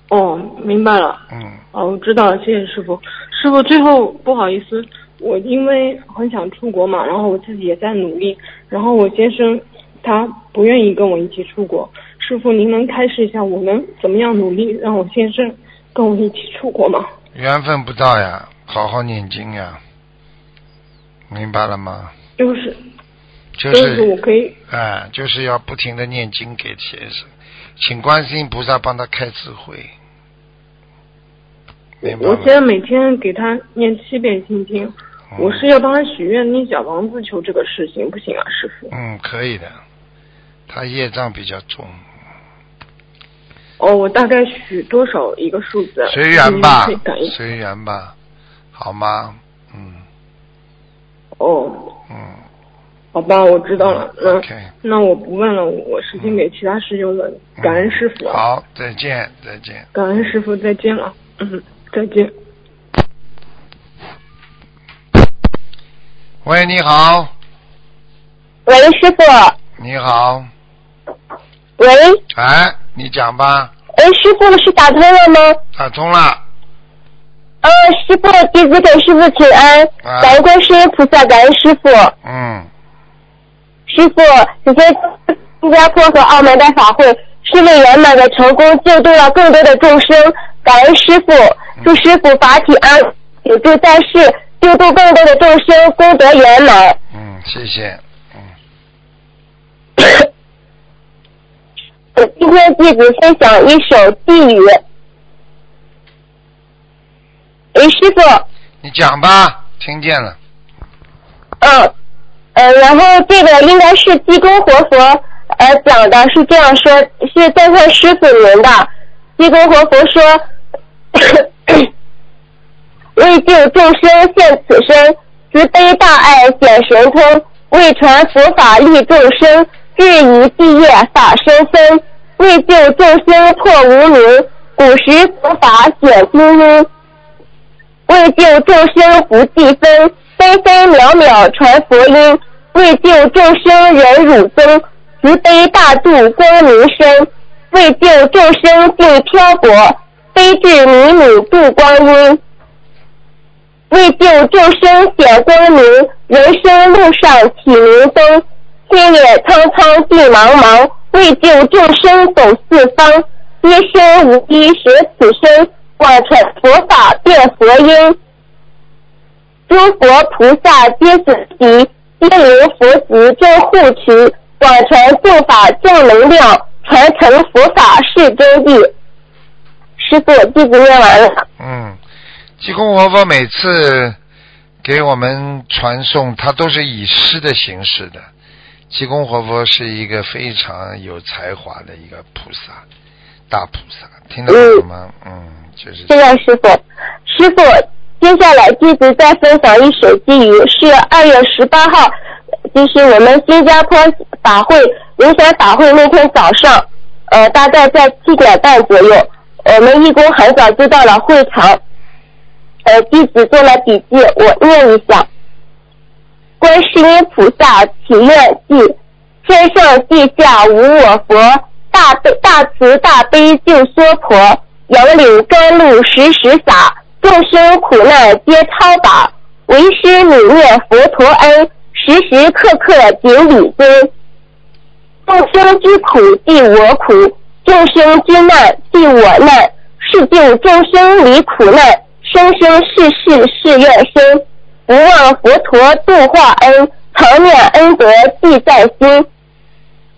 I: 哦，明白了。
A: 嗯，
I: 哦，我知道了，谢谢师傅。师傅，最后不好意思，我因为很想出国嘛，然后我自己也在努力，然后我先生他不愿意跟我一起出国。师傅，您能开示一下，我能怎么样努力让我先生跟我一起出国吗？
A: 缘分不到呀，好好念经呀，明白了吗？
I: 就是。
A: 就
I: 就是我可以。
A: 哎，就是要不停的念经给先生，请观世音菩萨帮他开智慧，明白吗？
I: 我现在每天给他念七遍心经，
A: 嗯。
I: 我是要帮他许愿念小王子求这个事，行不行啊，师傅？
A: 嗯，可以的，他业障比较重，
I: 哦，我大概许多少一个数字？
A: 随缘吧随缘吧，好吗？嗯
I: 哦，
A: 嗯
I: 好吧，我知道了。那
A: ，OK，
I: 那我不问了，我时间给其他师兄问。感恩师傅，
A: 好，再见，再见。
I: 感恩师傅，再见了。嗯，再见。
A: 喂，你好，
J: 喂，师傅，
A: 你好，
J: 喂，
A: 哎，你讲吧，
J: 哎，师傅是打通了吗？
A: 打通了，
J: 啊，师傅，弟子给师傅请安，
A: 啊
J: 感恩观世音菩萨，感恩师傅。
A: 嗯，
J: 师傅，首先新加坡和澳门的法会顺利圆满的成功，救度了更多的众生，感恩师傅，祝师傅法体安，有助在世，救度更多的众生，功德圆满。
A: 嗯，谢谢，
J: 我今天弟子分享一首寄语。哎，师傅，
A: 你讲吧，听见了，
J: 嗯，呃，然后这个应该是济公活佛呃讲的，是这样说，是在问师傅您的。济公活佛说，为救众生现此身，慈悲大爱显神通，为传佛法利众生，日以继夜法身分，为救众生破无明，古时佛法显精英。为救众生不计分，分分秒秒传佛音；为救众生忍辱增，慈悲大度光明身；为救众生尽漂泊，悲智弥弥度光阴；为救众生显光明，人生路上启明灯；天野苍苍地茫茫，为救众生走四方；一生无一舍此身，广传佛法变佛音。诸佛菩萨皆子集，皆如佛子真护持，广传护法正能量，传承佛法是真谛。师傅，弟子念完了。
A: 嗯，济公活佛每次给我们传送，他都是以诗的形式的。济公活佛是一个非常有才华的一个菩萨，大菩萨，听得懂吗？嗯，
J: 谢谢师傅。师傅，接下来弟子再分享一首寄语，是二月十八号，就是我们新加坡法会灵山法会那天早上，呃，大概在七点半左右，我们义工很早就到了会场，呃，弟子做了笔记，我念一下。观世音菩萨祈愿记，天上地下无我佛，大悲大慈大悲救娑婆，杨柳甘露时时洒，众生苦难皆超拔，为师悯念佛陀恩，时时刻刻顶礼尊。众生之苦即我苦，众生之难即我难，是救众生离苦难，生生世世誓愿生。不忘佛陀度化恩，常念恩德记在心。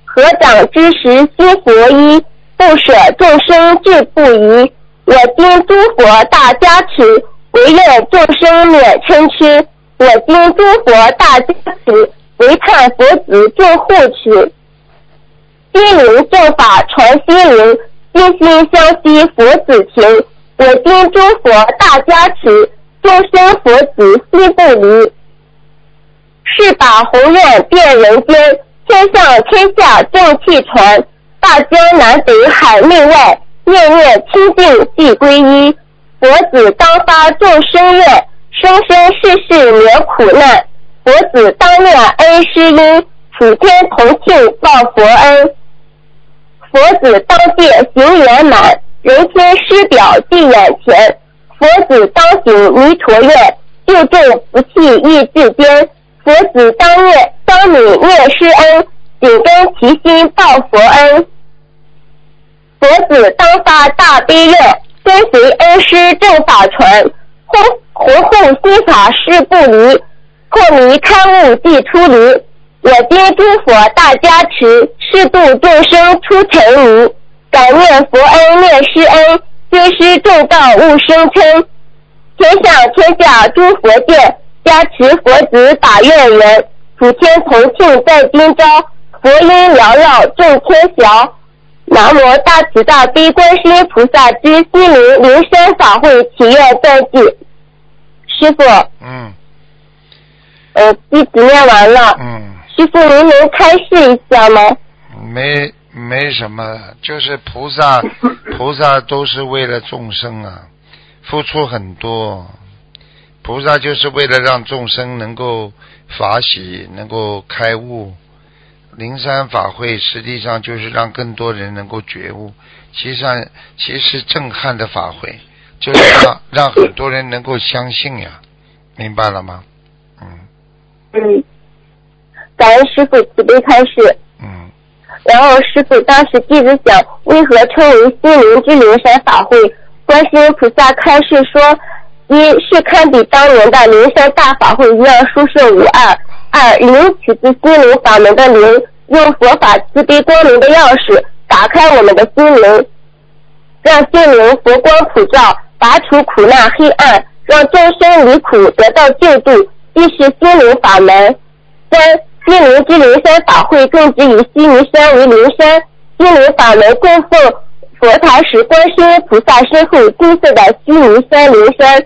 J: 合掌之时心佛一，不舍众生志不移。我今诸佛大加持，唯愿众生免嗔痴。我今诸佛大加持，唯叹佛子众护持。心灵正法传心灵，心心相惜佛子情。我今诸佛大加持，众生佛子心不离。是把宏愿遍人间，天上天下正气传。大江南北海内外，念念清净即归依。佛子当发众生愿，生生世世免苦难。佛子当念恩师因，普天同庆报佛恩。佛子当戒行圆满，人天师表近眼前。佛子当行弥陀愿，救众不弃意至坚。佛子当念当悯念师恩，紧跟其心报佛恩。佛子当发大悲愿，跟随恩师正法传，弘弘护心法师不离，破迷开悟即出离。我今诸佛大加持，誓度众生出尘迷。感念佛恩念师恩，尊师重道勿生嗔。天上天下诸佛见，加持佛子打愿缘。普天同庆在今朝，佛音缭绕众天祥。南无大慈大悲观世音菩萨之心灵灵山法会祈愿赞记。师傅，
A: 嗯
J: 呃，弟子念完了。
A: 嗯，
J: 师傅，您能开示一下吗？
A: 没没什么，就是菩萨，菩萨都是为了众生啊，付出很多。菩萨就是为了让众生能够法喜，能够开悟。灵山法会实际上就是让更多人能够觉悟，其实上其实震撼的法会，就是让让很多人能够相信呀，明白了吗？
J: 嗯，嗯感恩师傅慈悲开示。
A: 嗯。
J: 然后师傅当时弟子想，为何称为心灵之灵山法会？观世音菩萨开示说，一是堪比当年的灵山大法会一样殊胜无二；二灵取自心灵法门的灵，用佛法慈悲光明的钥匙打开我们的心灵，让心灵佛光普照，拔除苦难黑暗，让众生离苦得到救度，亦是心灵法门。三心灵之灵山法会更之以西尼山为灵山，心灵法门供奉佛台时，观世音菩萨身后金色的西尼山灵山，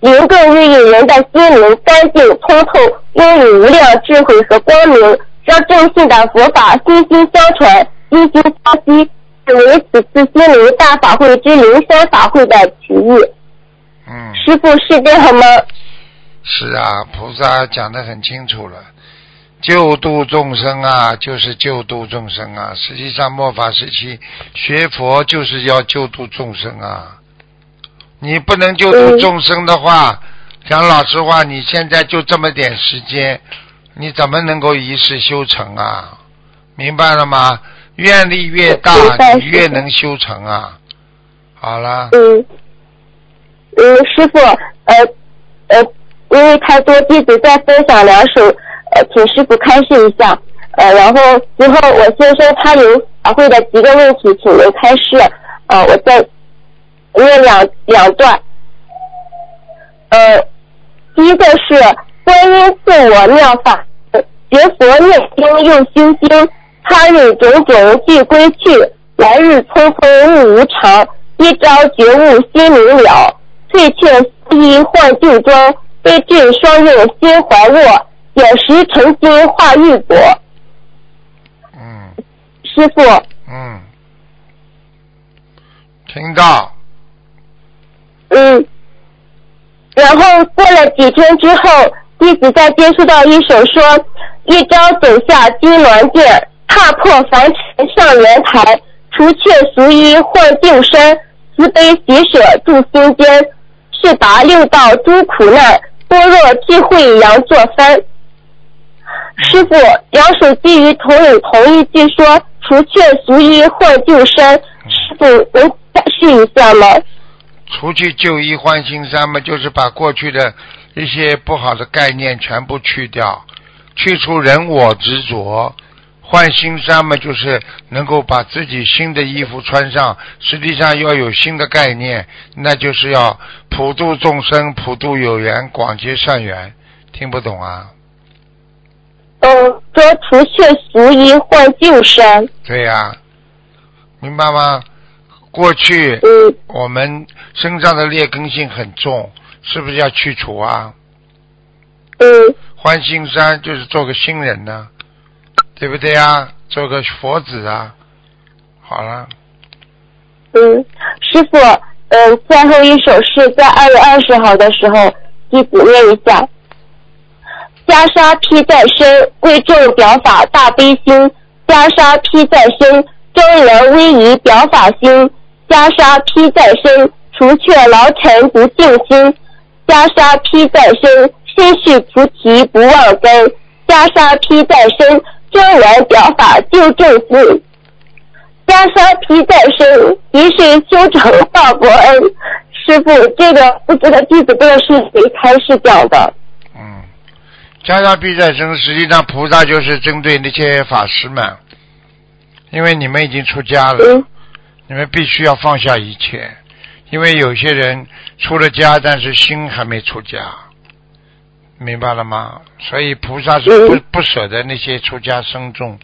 J: 灵更孕育人的心灵干净通透，拥有无量智慧和光明，让正信的佛法心心相传，心心相惜，是为此次心灵大法会之灵山法会的起义。
A: 嗯。
J: 师傅是这样吗？
A: 是啊，菩萨讲得很清楚了，救度众生啊，就是救度众生啊。实际上，末法时期学佛就是要救度众生啊。你不能救度众生的话，讲老实话，你现在就这么点时间，你怎么能够一世修成啊？明白了吗？愿力越大，你越能修成啊。好了。
J: 嗯，嗯，师傅，呃，呃。因为太多弟子在分享两首，呃，请师傅开示一下，呃，然后之后我先说他有法会的几个问题，请您开示，呃，我再念两两段，呃，第一个是观音自我妙法，学佛念经又修经，他日种种俱归去，来日匆匆物无常，一朝觉悟心明了，退却思衣换旧装。悲智双用心怀握，有时成心化玉帛。
A: 嗯。
J: 师傅。
A: 嗯。听到。
J: 嗯。然后过了几天之后，弟子再接触到一首说：“一朝走下金銮殿，踏破凡尘上莲台，除却俗衣换旧衫，慈悲喜舍住心间，是拔六道诸苦难。”般若智慧扬作帆，师傅，杨守基于同有同一句说：“除却俗衣换救生，师傅能解释一下吗？
A: 除去旧衣换新衫嘛，就是把过去的一些不好的概念全部去掉，去除人我执着。换新衫嘛，就是能够把自己新的衣服穿上，实际上要有新的概念，那就是要普度众生，普度有缘，广结善缘。听不懂啊？
J: 嗯，说除却俗衣换旧衫。
A: 对呀、明白吗？过去我们身上的劣根性很重，是不是要去除啊？
J: 嗯。
A: 换新衫就是做个新人呢、对不对啊？做个佛子啊。好了，
J: 嗯，师傅，嗯，最后一首是在二月二十号的时候，弟子念一下：袈裟披在身，贵重表法大悲心；袈裟披在身，庄严威仪表法心；袈裟披在身，除却劳尘不净心；袈裟披在身，心是菩提不忘根；袈裟披在身，庄严表法救众生。袈裟披在身，即是修成报国恩。师傅，这个不知道弟子这个是谁开始讲的？
A: 嗯袈裟披在身，实际上菩萨就是针对那些法师们，因为你们已经出家了，你们必须要放下一切，因为有些人出了家，但是心还没出家，明白了吗？所以菩萨是不不舍得那些出家僧众，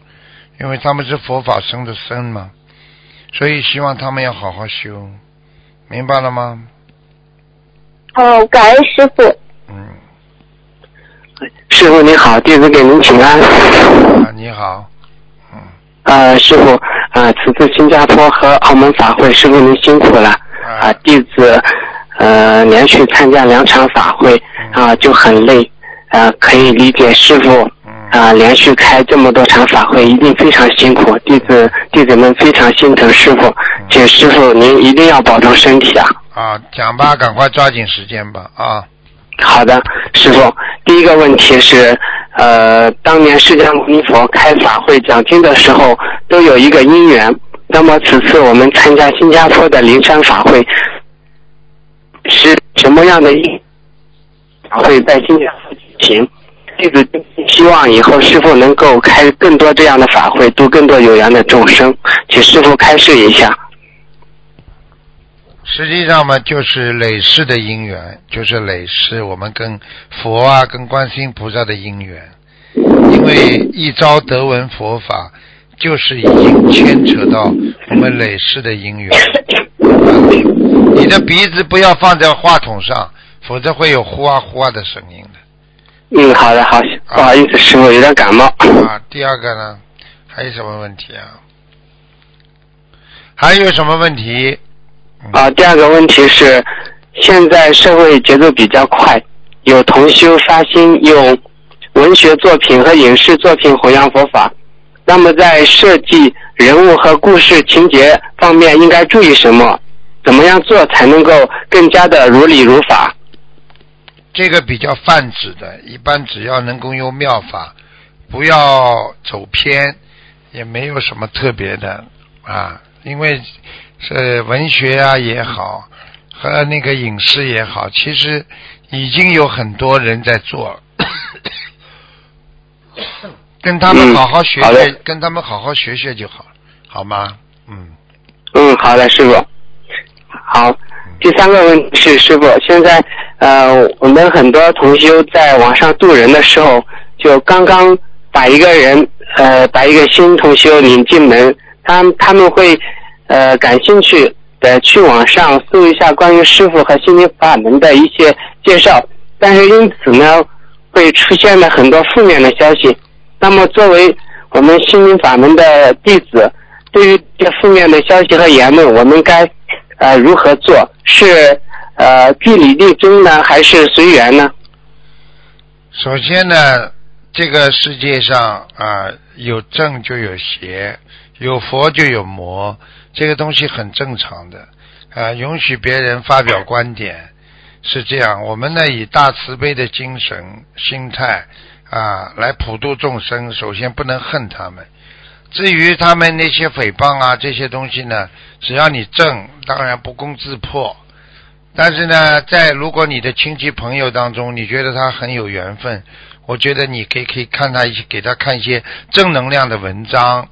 A: 因为他们是佛法生的僧嘛，所以希望他们要好好修，明白了吗？
J: 哦，感恩师傅。
K: 嗯师傅你好，弟子给您请安。
A: 啊，你好，
K: 呃，师傅，呃，此次新加坡和澳门法会，师傅您辛苦了。啊、弟子呃连续参加两场法会啊、就很累，呃，可以理解师傅啊、连续开这么多场法会一定非常辛苦，弟子弟子们非常心疼师傅，请师傅您一定要保重身体啊。
A: 啊，讲吧，赶快抓紧时间吧，啊。
K: 好的，师傅，第一个问题是，呃，当年释迦牟尼佛开法会讲经的时候，都有一个因缘。那么此次我们参加新加坡的灵山法会，是什么样的因法会在新加坡举行？弟子希望以后师傅能够开更多这样的法会，度更多有缘的众生，请师傅开示一下。
A: 实际上嘛，就是累世的因缘，就是累世我们跟佛啊、跟观世音菩萨的因缘。因为一朝得闻佛法，就是已经牵扯到我们累世的因缘。你的鼻子不要放在话筒上，否则会有呼啊呼啊的声音的。
K: 嗯，好的，好，不好意思，师傅有点感冒。
A: 啊，第二个呢，还有什么问题啊？还有什么问题？
K: 啊，第二个问题是，现在社会节奏比较快，有同修发心用文学作品和影视作品弘扬佛法，那么在设计人物和故事情节方面应该注意什么？怎么样做才能够更加的如理如法？
A: 这个比较泛指的，一般只要能够用妙法，不要走偏，也没有什么特别的啊。因为是文学啊也好，和那个影视也好，其实已经有很多人在做，跟他们好好学学，跟他们好好学学就好了，好吗？嗯，
K: 嗯，好的，师傅。好，第三个问题是，师傅，现在呃，我们很多同修在网上渡人的时候，就刚刚把一个人呃，把一个新同修领进门，他他们会呃感兴趣的去网上搜一下关于师傅和心灵法门的一些介绍，但是因此呢，会出现了很多负面的消息。那么作为我们心灵法门的弟子，对于这负面的消息和言论，我们该呃如何做？是呃据理力争呢，还是随缘呢？
A: 首先呢，这个世界上啊、有正就有邪，有佛就有魔，这个东西很正常的啊、允许别人发表观点是这样。我们呢以大慈悲的精神心态啊来普度众生，首先不能恨他们。至于他们那些诽谤啊这些东西呢，只要你正，当然不攻自破。但是呢，在如果你的亲戚朋友当中，你觉得他很有缘分，我觉得你可以可以看他一些，给他看一些正能量的文章，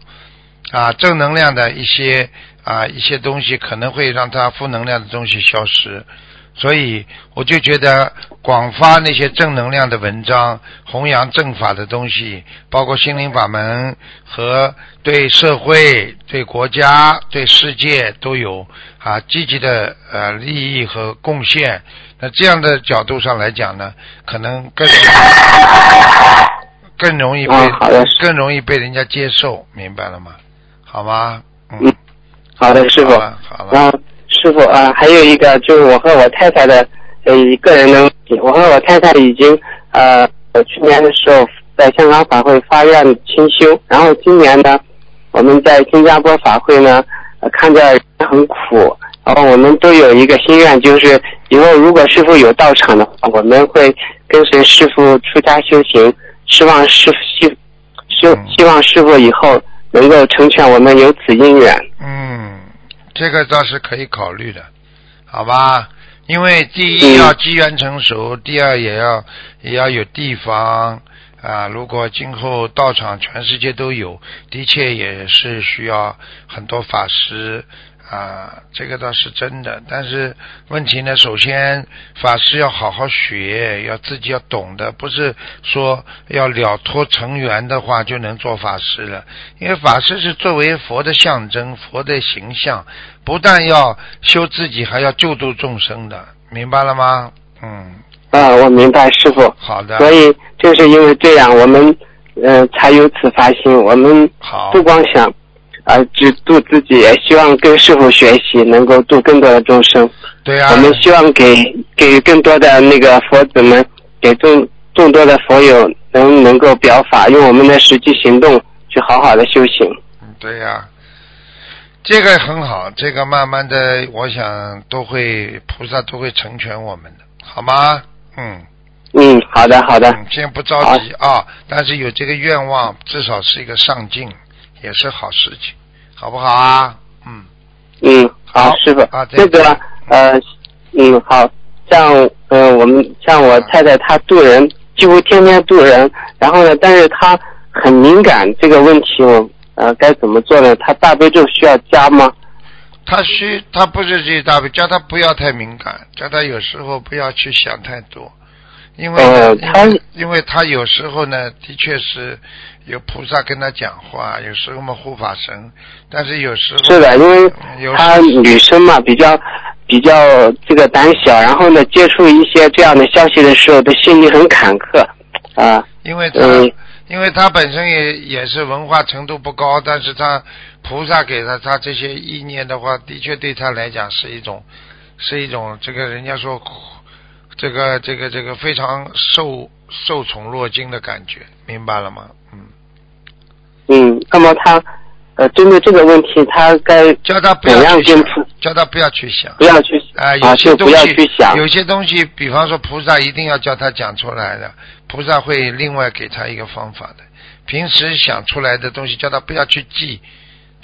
A: 啊，正能量的一些啊一些东西，可能会让他负能量的东西消失。所以我就觉得广发那些正能量的文章，弘扬正法的东西，包括心灵法门和对社会、对国家、对世界都有啊积极的呃利益和贡献。那这样的角度上来讲呢，可能更 更容易被、更容易被人家接受，明白了吗？好吗？嗯，
K: 好的，师傅。
A: 好了，好了。
K: 然后师傅啊，还有一个就是我和我太太的呃个人的问题，我和我太太已经呃去年的时候在香港法会发愿清修，然后今年呢我们在新加坡法会呢、呃看着很苦，然后我们都有一个心愿，就是以后如果师傅有到场的话，我们会跟随师傅出家修行，希望师傅希希希望师傅以后能够成全我们有此姻缘。
A: 嗯，这个倒是可以考虑的，好吧？因为第一要机缘成熟，第二也要也要有地方啊。如果今后道场全世界都有，的确也是需要很多法师啊，这个倒是真的。但是问题呢，首先法师要好好学，要自己要懂的，不是说要了脱成缘的话就能做法师了。因为法师是作为佛的象征，佛的形象，不但要修自己，还要救度众生的，明白了吗？嗯，
K: 啊，我明白，师傅。
A: 好的。
K: 所以正是因为这样，我们呃才有此发心。我们不光想啊、只度自己，也希望跟师傅学习，能够度更多的众生。
A: 对啊、
K: 我们希望给给更多的那个佛子们，给众众多的佛友能能够表法，用我们的实际行动去好好的修行。
A: 对呀、这个很好，这个慢慢的，我想都会菩萨都会成全我们的，好吗？嗯。
K: 嗯，好的，好的。
A: 嗯，先不着急啊，但是有这个愿望，至少是一个上进，也是好事情，好不好啊？嗯。
K: 嗯，好，师傅，
A: 啊再
K: 那个呃，嗯，好像嗯、呃我们像我太太她渡人，几乎天天渡人，然后呢，但是她很敏感，这个问题我呃该怎么做呢？她大悲咒需要加吗？
A: 他需他不是这大悲，叫他不要太敏感，叫他有时候不要去想太多，因为呢、
K: 呃
A: 因为因为他有时候呢，的确是有菩萨跟他讲话，有时候嘛护法神，但是有时候
K: 是的，因为
A: 有
K: 她女生嘛，比较比较这个胆小，然后呢，接触一些这样的消息的时候，的心里很坎坷啊。
A: 因为他、
K: 嗯
A: 因为他本身也也是文化程度不高，但是他菩萨给他他这些意念的话，的确对他来讲是一种是一种这个人家说这个这个这个非常受受宠若惊的感觉，明白了吗？
K: 嗯，嗯那么他呃，针对这个问题，他该
A: 叫他不要去想，叫他不要去想，
K: 不要去
A: 啊、
K: 啊
A: 有些东
K: 就不要
A: 西
K: 去想
A: 有些东西，比方说菩萨一定要叫他讲出来的，菩萨会另外给他一个方法的。平时想出来的东西，叫他不要去记，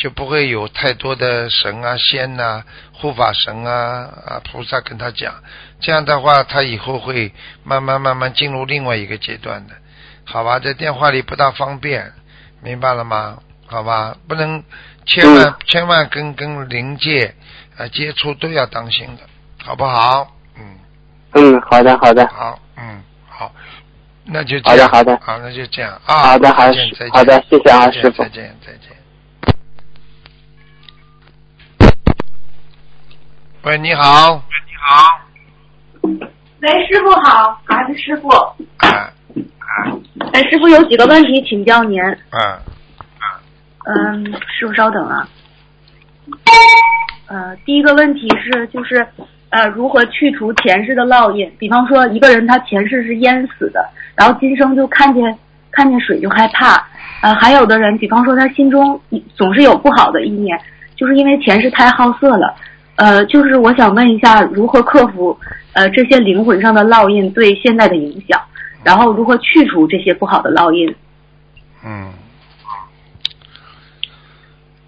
A: 就不会有太多的神啊、仙呐、护法神啊啊菩萨跟他讲。这样的话，他以后会慢慢慢慢进入另外一个阶段的，好吧？在电话里不大方便，明白了吗？好吧，不能千万、千万跟跟灵界啊接触都要当心的，好不好？
K: 嗯嗯，好的，好的，
A: 好，嗯，好，那就这样，
K: 好的好的
A: 好，那就这样啊。
K: 好的好的
A: 再见，再见
K: 好的谢谢啊
A: 再见，再见。喂，你好。喂，你好。
L: 喂师傅好，感恩师傅。
A: 啊
L: 哎，师傅有几个问题请教您。
A: 啊，
L: 嗯，师傅稍等啊。呃，第一个问题是，就是呃，如何去除前世的烙印？比方说，一个人他前世是淹死的，然后今生就看见看见水就害怕。呃，还有的人，比方说他心中总是有不好的意念，就是因为前世太好色了。呃，就是我想问一下，如何克服呃这些灵魂上的烙印对现在的影响？然后如何去除这些不好的烙印？
A: 嗯，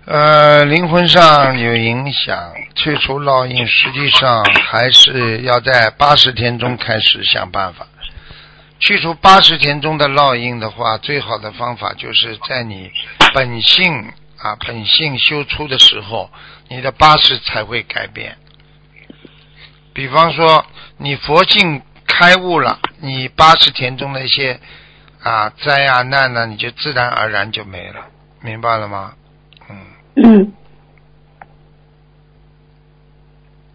A: 呃，灵魂上有影响，去除烙印，实际上还是要在八十天中开始想办法。去除八十天中的烙印的话，最好的方法就是在你本性啊本性修出的时候，你的八十才会改变。比方说，你佛性开悟了，你八十天中的一些啊灾啊难呢，你就自然而然就没了，明白了吗？
M: 嗯，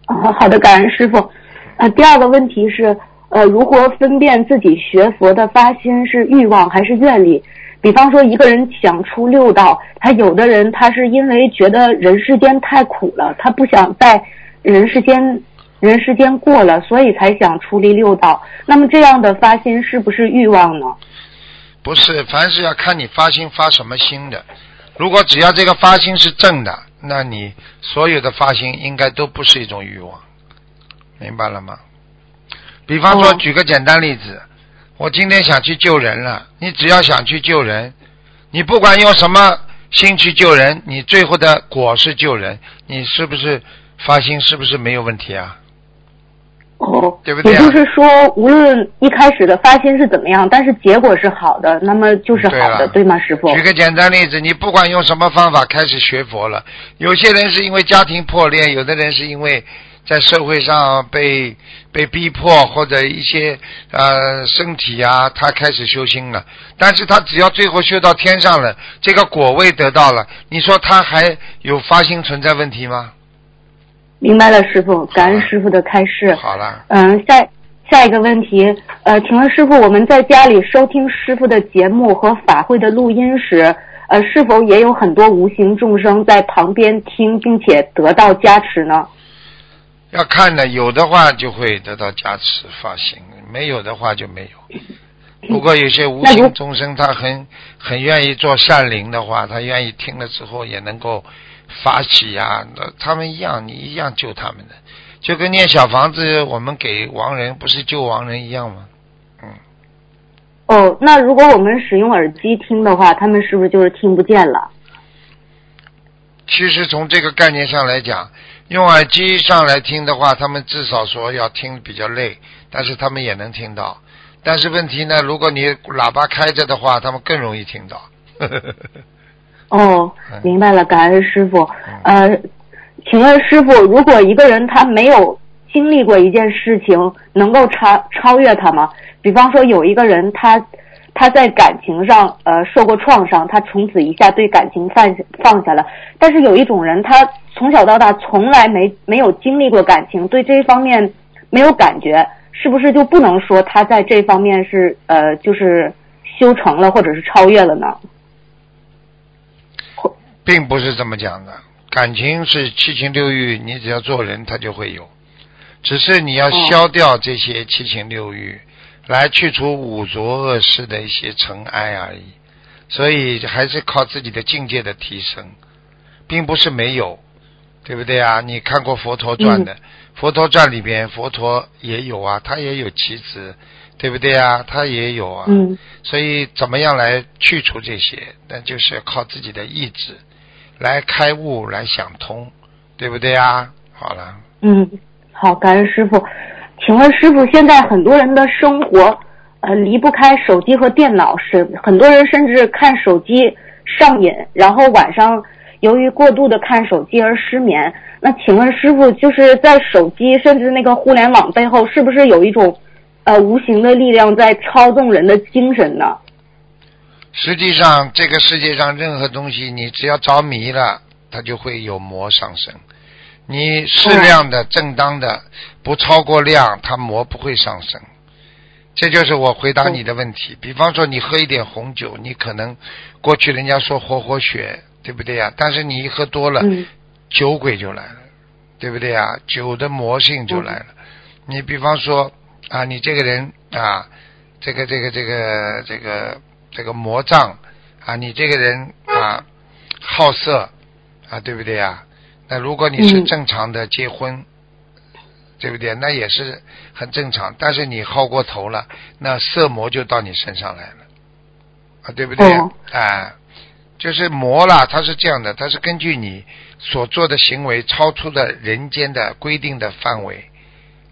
M: 啊，好的，感恩师傅。呃，第二个问题是，呃，如何分辨自己学佛的发心是欲望还是愿力？比方说，一个人想出六道，他有的人他是因为觉得人世间太苦了，他不想在人世间人世间过了，所以才想出离六道。那么这样的发心是不是欲望呢？
A: 不是，凡是要看你发心发什么心的。如果只要这个发心是正的，那你所有的发心应该都不是一种欲望，明白了吗？比方说，举个简单例子，我今天想去救人了，你只要想去救人，你不管用什么心去救人，你最后的果是救人，你是不是发心是不是没有问题啊？
M: 哦，
A: 对不对、
M: 也就是说，无论一开始的发心是怎么样，但是结果是好的，那么就是好的，对吗，师傅？
A: 举个简单例子，你不管用什么方法开始学佛了，有些人是因为家庭破裂，有的人是因为在社会上被被逼迫或者一些呃身体啊，他开始修心了。但是他只要最后修到天上了，这个果位得到了，你说他还有发心存在问题吗？
M: 明白了，师傅，感恩师傅的开示。
A: 好了，
M: 嗯，下下一个问题，呃，请问师傅，我们在家里收听师傅的节目和法会的录音时，呃，是否也有很多无形众生在旁边听，并且得到加持呢？
A: 要看的，有的话就会得到加持发心，没有的话就没有。不过有些无形众生，他很很愿意做善灵的话，他愿意听了之后也能够。发起呀，那他们一样，你一样救他们的，就跟念小房子，我们给亡人不是救亡人一样吗？嗯。
M: 哦，那如果我们使用耳机听的话，他们是不是就是听不见了？
A: 其实从这个概念上来讲，用耳机上来听的话，他们至少说要听比较累，但是他们也能听到。但是问题呢，如果你喇叭开着的话，他们更容易听到。
M: 哦，明白了，感恩师傅。呃，请问师傅，如果一个人他没有经历过一件事情，能够超超越他吗？比方说，有一个人他他在感情上呃受过创伤，他从此一下对感情放放下了。但是有一种人，他从小到大从来没没有经历过感情，对这方面没有感觉，是不是就不能说他在这方面是呃就是修成了或者是超越了呢？
A: 并不是这么讲的，感情是七情六欲，你只要做人，他就会有。只是你要消掉这些七情六欲，来去除五浊恶世的一些尘埃而已。所以还是靠自己的境界的提升，并不是没有，对不对啊？你看过《佛陀传》的，《佛陀传》里边佛陀也有啊，他也有妻子，对不对啊？他也有啊。
M: 嗯。
A: 所以怎么样来去除这些？那就是靠自己的意志。来开悟，来想通，对不对啊？好了。
M: 嗯，好，感恩师傅。请问师傅，现在很多人的生活呃离不开手机和电脑，是很多人甚至看手机上瘾，然后晚上由于过度的看手机而失眠。那请问师傅，就是在手机甚至那个互联网背后，是不是有一种呃无形的力量在操纵人的精神呢？
A: 实际上，这个世界上任何东西，你只要着迷了，它就会有魔上升。你适量的、正当的，不超过量，它魔不会上升。这就是我回答你的问题。比方说，你喝一点红酒，你可能过去人家说活活血，对不对呀？但是你一喝多了，酒鬼就来了，对不对呀？酒的魔性就来了。你比方说啊，你这个人啊，这个、这个、这个、这个。这个魔障啊，你这个人啊，好色啊，对不对呀？那如果你是正常的结婚，对不对？那也是很正常。但是你好过头了，那色魔就到你身上来了啊，对不对？啊，就是魔啦，它是这样的，它是根据你所做的行为超出了人间的规定的范围，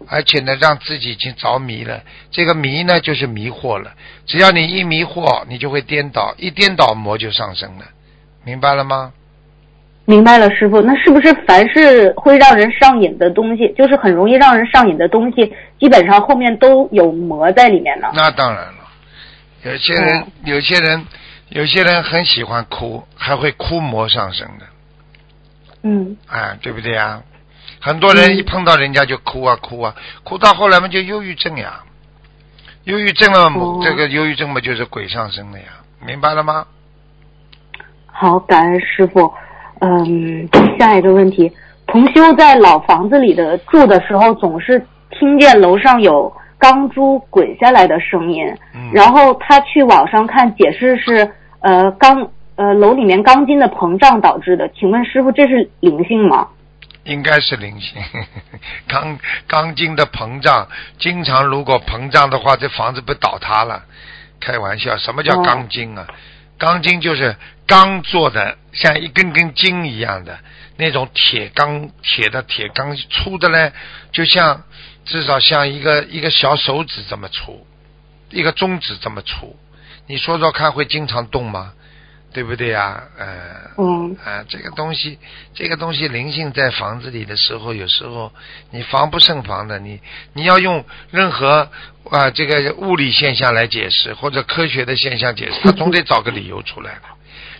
A: 而且呢，让自己已经着迷了。这个迷呢，就是迷惑了。只要你一迷惑，你就会颠倒，一颠倒魔就上升了，明白了吗？
M: 明白了，师傅。那是不是凡是会让人上瘾的东西，就是很容易让人上瘾的东西，基本上后面都有魔在里面呢？
A: 那当然了，有些人，有些人，有些人很喜欢哭，还会哭魔上身的。
M: 嗯。
A: 哎，对不对呀？很多人一碰到人家就哭啊哭啊，哭到后来嘛就忧郁症呀，忧郁症了，这个忧郁症嘛就是鬼上身了呀，明白了吗？
M: 好，感恩师傅。嗯，下一个问题，同修在老房子里的住的时候，总是听见楼上有钢珠滚下来的声音。
A: 嗯。
M: 然后他去网上看解释是，呃，钢呃楼里面钢筋的膨胀导致的。请问师傅，这是灵性吗？
A: 应该是灵性，钢钢筋的膨胀，经常如果膨胀的话，这房子不倒塌了？开玩笑，什么叫钢筋啊？钢筋就是钢做的，像一根根筋一样的那种铁钢，铁的铁钢粗的呢，就像至少像一个一个小手指这么粗，一个中指这么粗。你说说看，会经常动吗？对不对呀？呃，
M: 嗯，
A: 啊，这个东西，这个东西灵性在房子里的时候，有时候你防不胜防的。你你要用任何啊这个物理现象来解释，或者科学的现象解释，他总得找个理由出来的。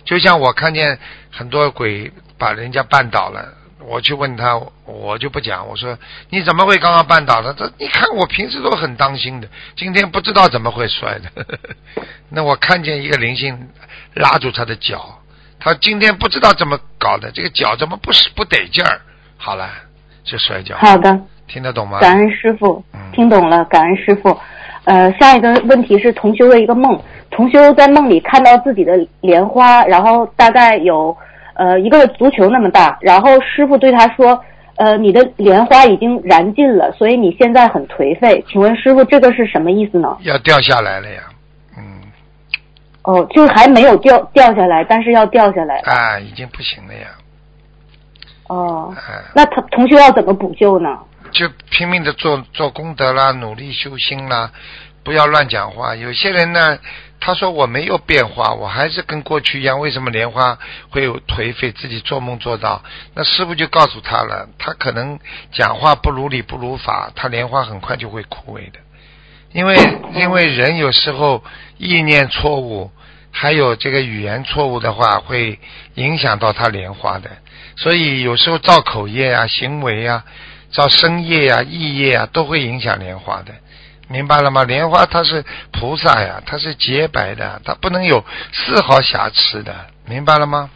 A: 就像我看见很多鬼把人家绊倒了，我去问他，我就不讲，我说你怎么会刚刚绊倒的？他你看我平时都很当心的，今天不知道怎么会摔的。那我看见一个灵性拉住他的脚，他今天不知道怎么搞的，这个脚怎么不是不得劲儿？好了，就摔跤。
M: 好的，
A: 听得懂吗？
M: 感恩师傅，听懂了，感恩师傅。呃，下一个问题是同修的一个梦，同修在梦里看到自己的莲花，然后大概有呃一个足球那么大，然后师傅对他说，呃，你的莲花已经燃尽了，所以你现在很颓废，请问师傅这个是什么意思呢？
A: 要掉下来了呀。
M: 嗯哦，就是还没有掉掉下来，但是要掉下来。
A: 啊，已经不行了呀。
M: 哦。那他同学要怎么补救呢？
A: 就拼命的做做功德啦，努力修心啦，不要乱讲话。有些人呢，他说我没有变化，我还是跟过去一样，为什么莲花会有颓废？自己做梦做到，那师傅就告诉他了，他可能讲话不如理不如法，他莲花很快就会枯萎的。因为因为人有时候意念错误。还有这个语言错误的话，会影响到他莲花的，所以有时候造口业啊、行为啊、造身业啊、意业啊，都会影响莲花的，明白了吗？莲花它是菩萨呀，它是洁白的，它不能有丝毫瑕疵的，明白了吗？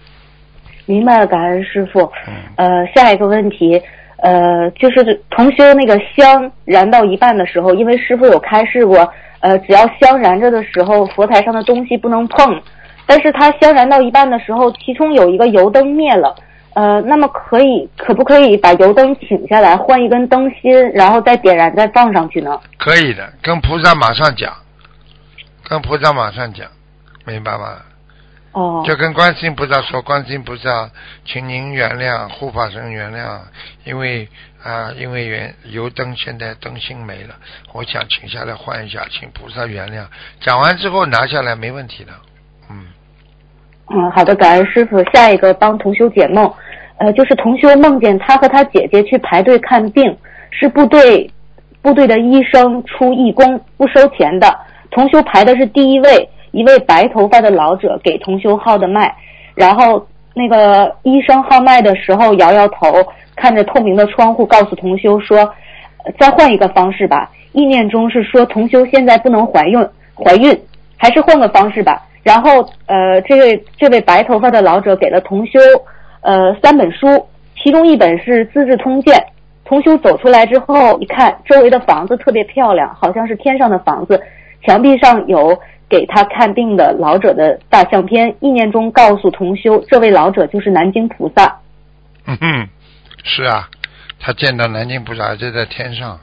M: 明白了，感恩师傅。呃，下一个问题，呃，就是同修那个香燃到一半的时候，因为师傅有开示过。呃，只要香燃着的时候，佛台上的东西不能碰。但是它香燃到一半的时候，其中有一个油灯灭了。呃，那么可以可不可以把油灯请下来，换一根灯芯，然后再点燃，再放上去呢？
A: 可以的，跟菩萨马上讲，跟菩萨马上讲，明白吗？
M: 哦。
A: 就跟观世音菩萨说，观世音菩萨，请您原谅护法神原谅，因为。啊，因为原油灯现在灯芯没了，我想请下来换一下，请菩萨原谅。讲完之后拿下来没问题的，嗯。
M: 嗯，好的，感恩师傅。下一个帮同修解梦，呃，就是同修梦见他和他姐姐去排队看病，是部队部队的医生出义工不收钱的，同修排的是第一位，一位白头发的老者给同修号的脉，然后那个医生号脉的时候摇摇头。看着透明的窗户，告诉同修说：“再换一个方式吧。”意念中是说同修现在不能怀孕，怀孕还是换个方式吧。然后，呃，这位这位白头发的老者给了同修呃三本书，其中一本是《资治通鉴》。同修走出来之后一看，周围的房子特别漂亮，好像是天上的房子。墙壁上有给他看病的老者的大相片。意念中告诉同修，这位老者就是南京菩萨。
A: 嗯哼。是啊，他见到南京菩萨就在天上。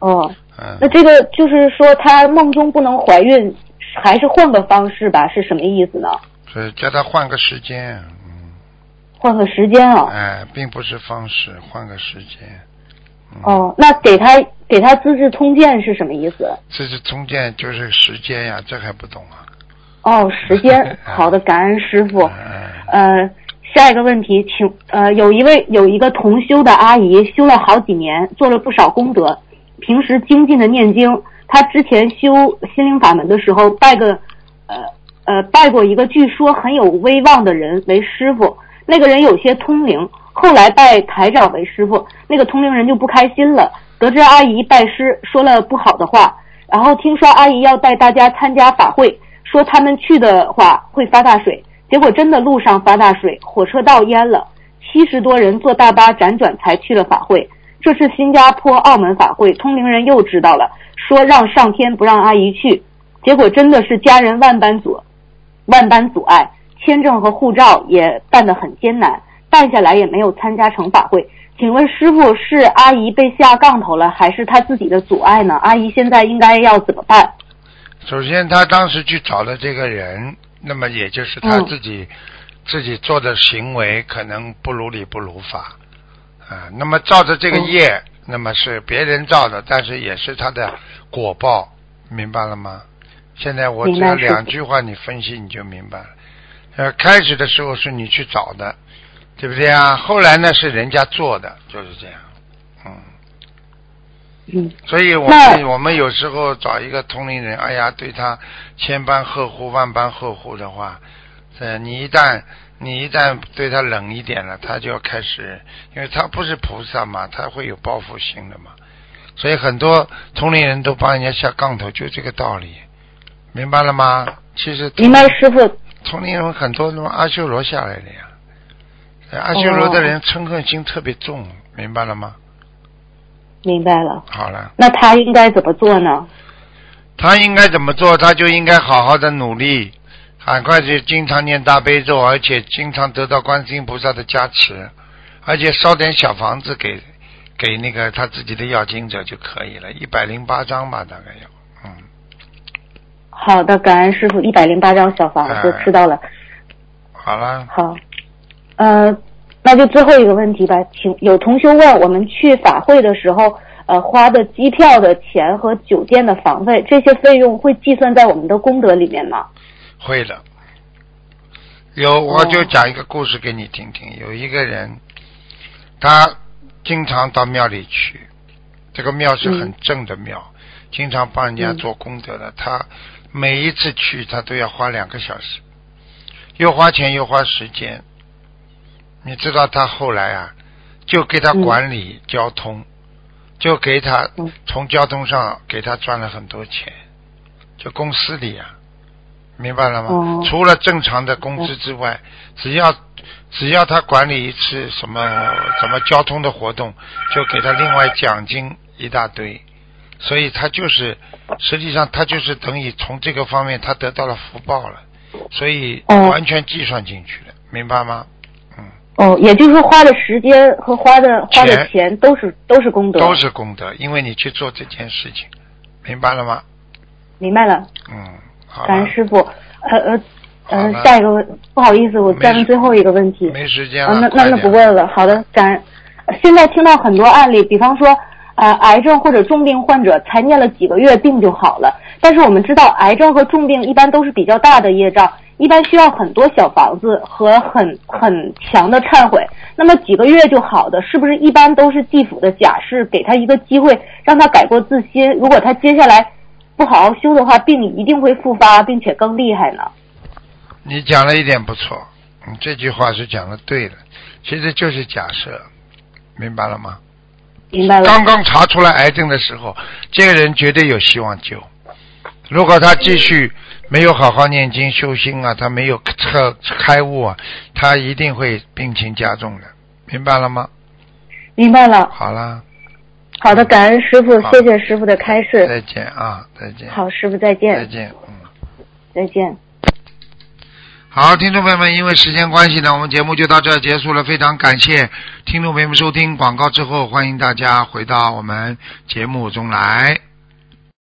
M: 哦，
A: 嗯，
M: 那这个就是说他梦中不能怀孕，还是换个方式吧？是什么意思呢？
A: 是叫他换个时间，嗯
M: 换个时间啊。
A: 哎，并不是方式，换个时间。
M: 哦，那给他给他资治通鉴是什么意思？
A: 资治通鉴就是时间呀，这还不懂啊？
M: 哦，时间，好的，感恩师傅。呃，下一个问题，请呃，有一位有一个同修的阿姨，修了好几年，做了不少功德，平时精进的念经。他之前修心灵法门的时候，拜个呃呃拜过一个据说很有威望的人为师傅，那个人有些通灵。后来拜台长为师傅，那个通灵人就不开心了，得知阿姨拜师说了不好的话，然后听说阿姨要带大家参加法会，说他们去的话会发大水，结果真的路上发大水，火车道淹了，七十多人坐大巴辗转才去了法会。这是新加坡、澳门法会，通灵人又知道了，说让上天不让阿姨去，结果真的是家人万般阻，万般阻碍，签证和护照也办得很艰难。办下来也没有参加成法会，请问师傅是阿姨被下杠头了，还是她自己的阻碍呢？阿姨现在应该要怎么办？
A: 首先，她当时去找的这个人，那么也就是她自己、自己做的行为可能不如理不如法啊。那么照着这个业，那么是别人造的，但是也是他的果报，明白了吗？现在我只要两句话你分析你就明白了。呃，开始的时候是你去找的。对不对啊？后来呢是人家做的，就是这样，嗯，
M: 嗯，
A: 所以我们我们有时候找一个同龄人，哎呀，对他千般呵护、万般呵护的话，呃，你一旦你一旦对他冷一点了，他就要开始，因为他不是菩萨嘛，他会有报复心的嘛，所以很多同龄人都帮人家下杠头，就这个道理，明白了吗？其实
M: 明白师傅，
A: 同龄人很多从阿修罗下来的呀。阿修罗的人嗔恨心特别重，明白了吗？
M: 明白了。
A: 好了。
M: 那他应该怎么做呢？
A: 他应该怎么做？他就应该好好的努力，赶快去经常念大悲咒，而且经常得到观世音菩萨的加持，而且烧点小房子给给那个他自己的要经者就可以了，一百零八张吧，大概要。嗯。
M: 好的，感恩师傅，一百零八张小房子知道了。
A: 好了。
M: 好。呃，那就最后一个问题吧，请有同学问，我们去法会的时候，呃，花的机票的钱和酒店的房费，这些费用会计算在我们的功德里面吗？
A: 会的，有，我就讲一个故事给你听听。有一个人，他经常到庙里去，这个庙是很正的庙，经常帮人家做功德的。他每一次去，他都要花两个小时，又花钱又花时间。你知道他后来啊，就给他管理交通，就给他从交通上给他赚了很多钱，就公司里啊，明白了吗？除了正常的工资之外，只要只要他管理一次什么什么交通的活动，就给他另外奖金一大堆，所以他就是实际上他就是等于从这个方面他得到了福报了，所以完全计算进去了，明白吗？
M: 哦，也就是说，花的时间和花的花的钱都是都是功德，
A: 都是功德，因为你去做这件事情，明白了吗？
M: 明白了。
A: 嗯，好。
M: 感恩师傅，呃呃呃，下一个问，不好意思，我再问最后一个问题。
A: 没时间了。
M: 那那那不问了。好的，感恩。现在听到很多案例，比方说，呃，癌症或者重病患者才念了几个月病就好了，但是我们知道，癌症和重病一般都是比较大的业障。一般需要很多小房子和很很强的忏悔，那么几个月就好的，是不是一般都是地府的假释，给他一个机会，让他改过自新？如果他接下来不好好修的话，病一定会复发，并且更厉害呢？
A: 你讲了一点不错，你这句话是讲的对的，其实就是假设，明白了吗？
M: 明白了。
A: 刚刚查出来癌症的时候，这个人绝对有希望救。如果他继续。没有好好念经修心啊，他没有彻开悟啊，他一定会病情加重的，明白了吗？
M: 明白了。
A: 好了。
M: 好的，感恩师傅，谢谢师傅的开示。
A: 再见啊，再见。
M: 好，师傅再见。
A: 再见，嗯。
M: 再见。
A: 好，听众朋友们，因为时间关系呢，我们节目就到这结束了。非常感谢听众朋友们收听广告之后，欢迎大家回到我们节目中来。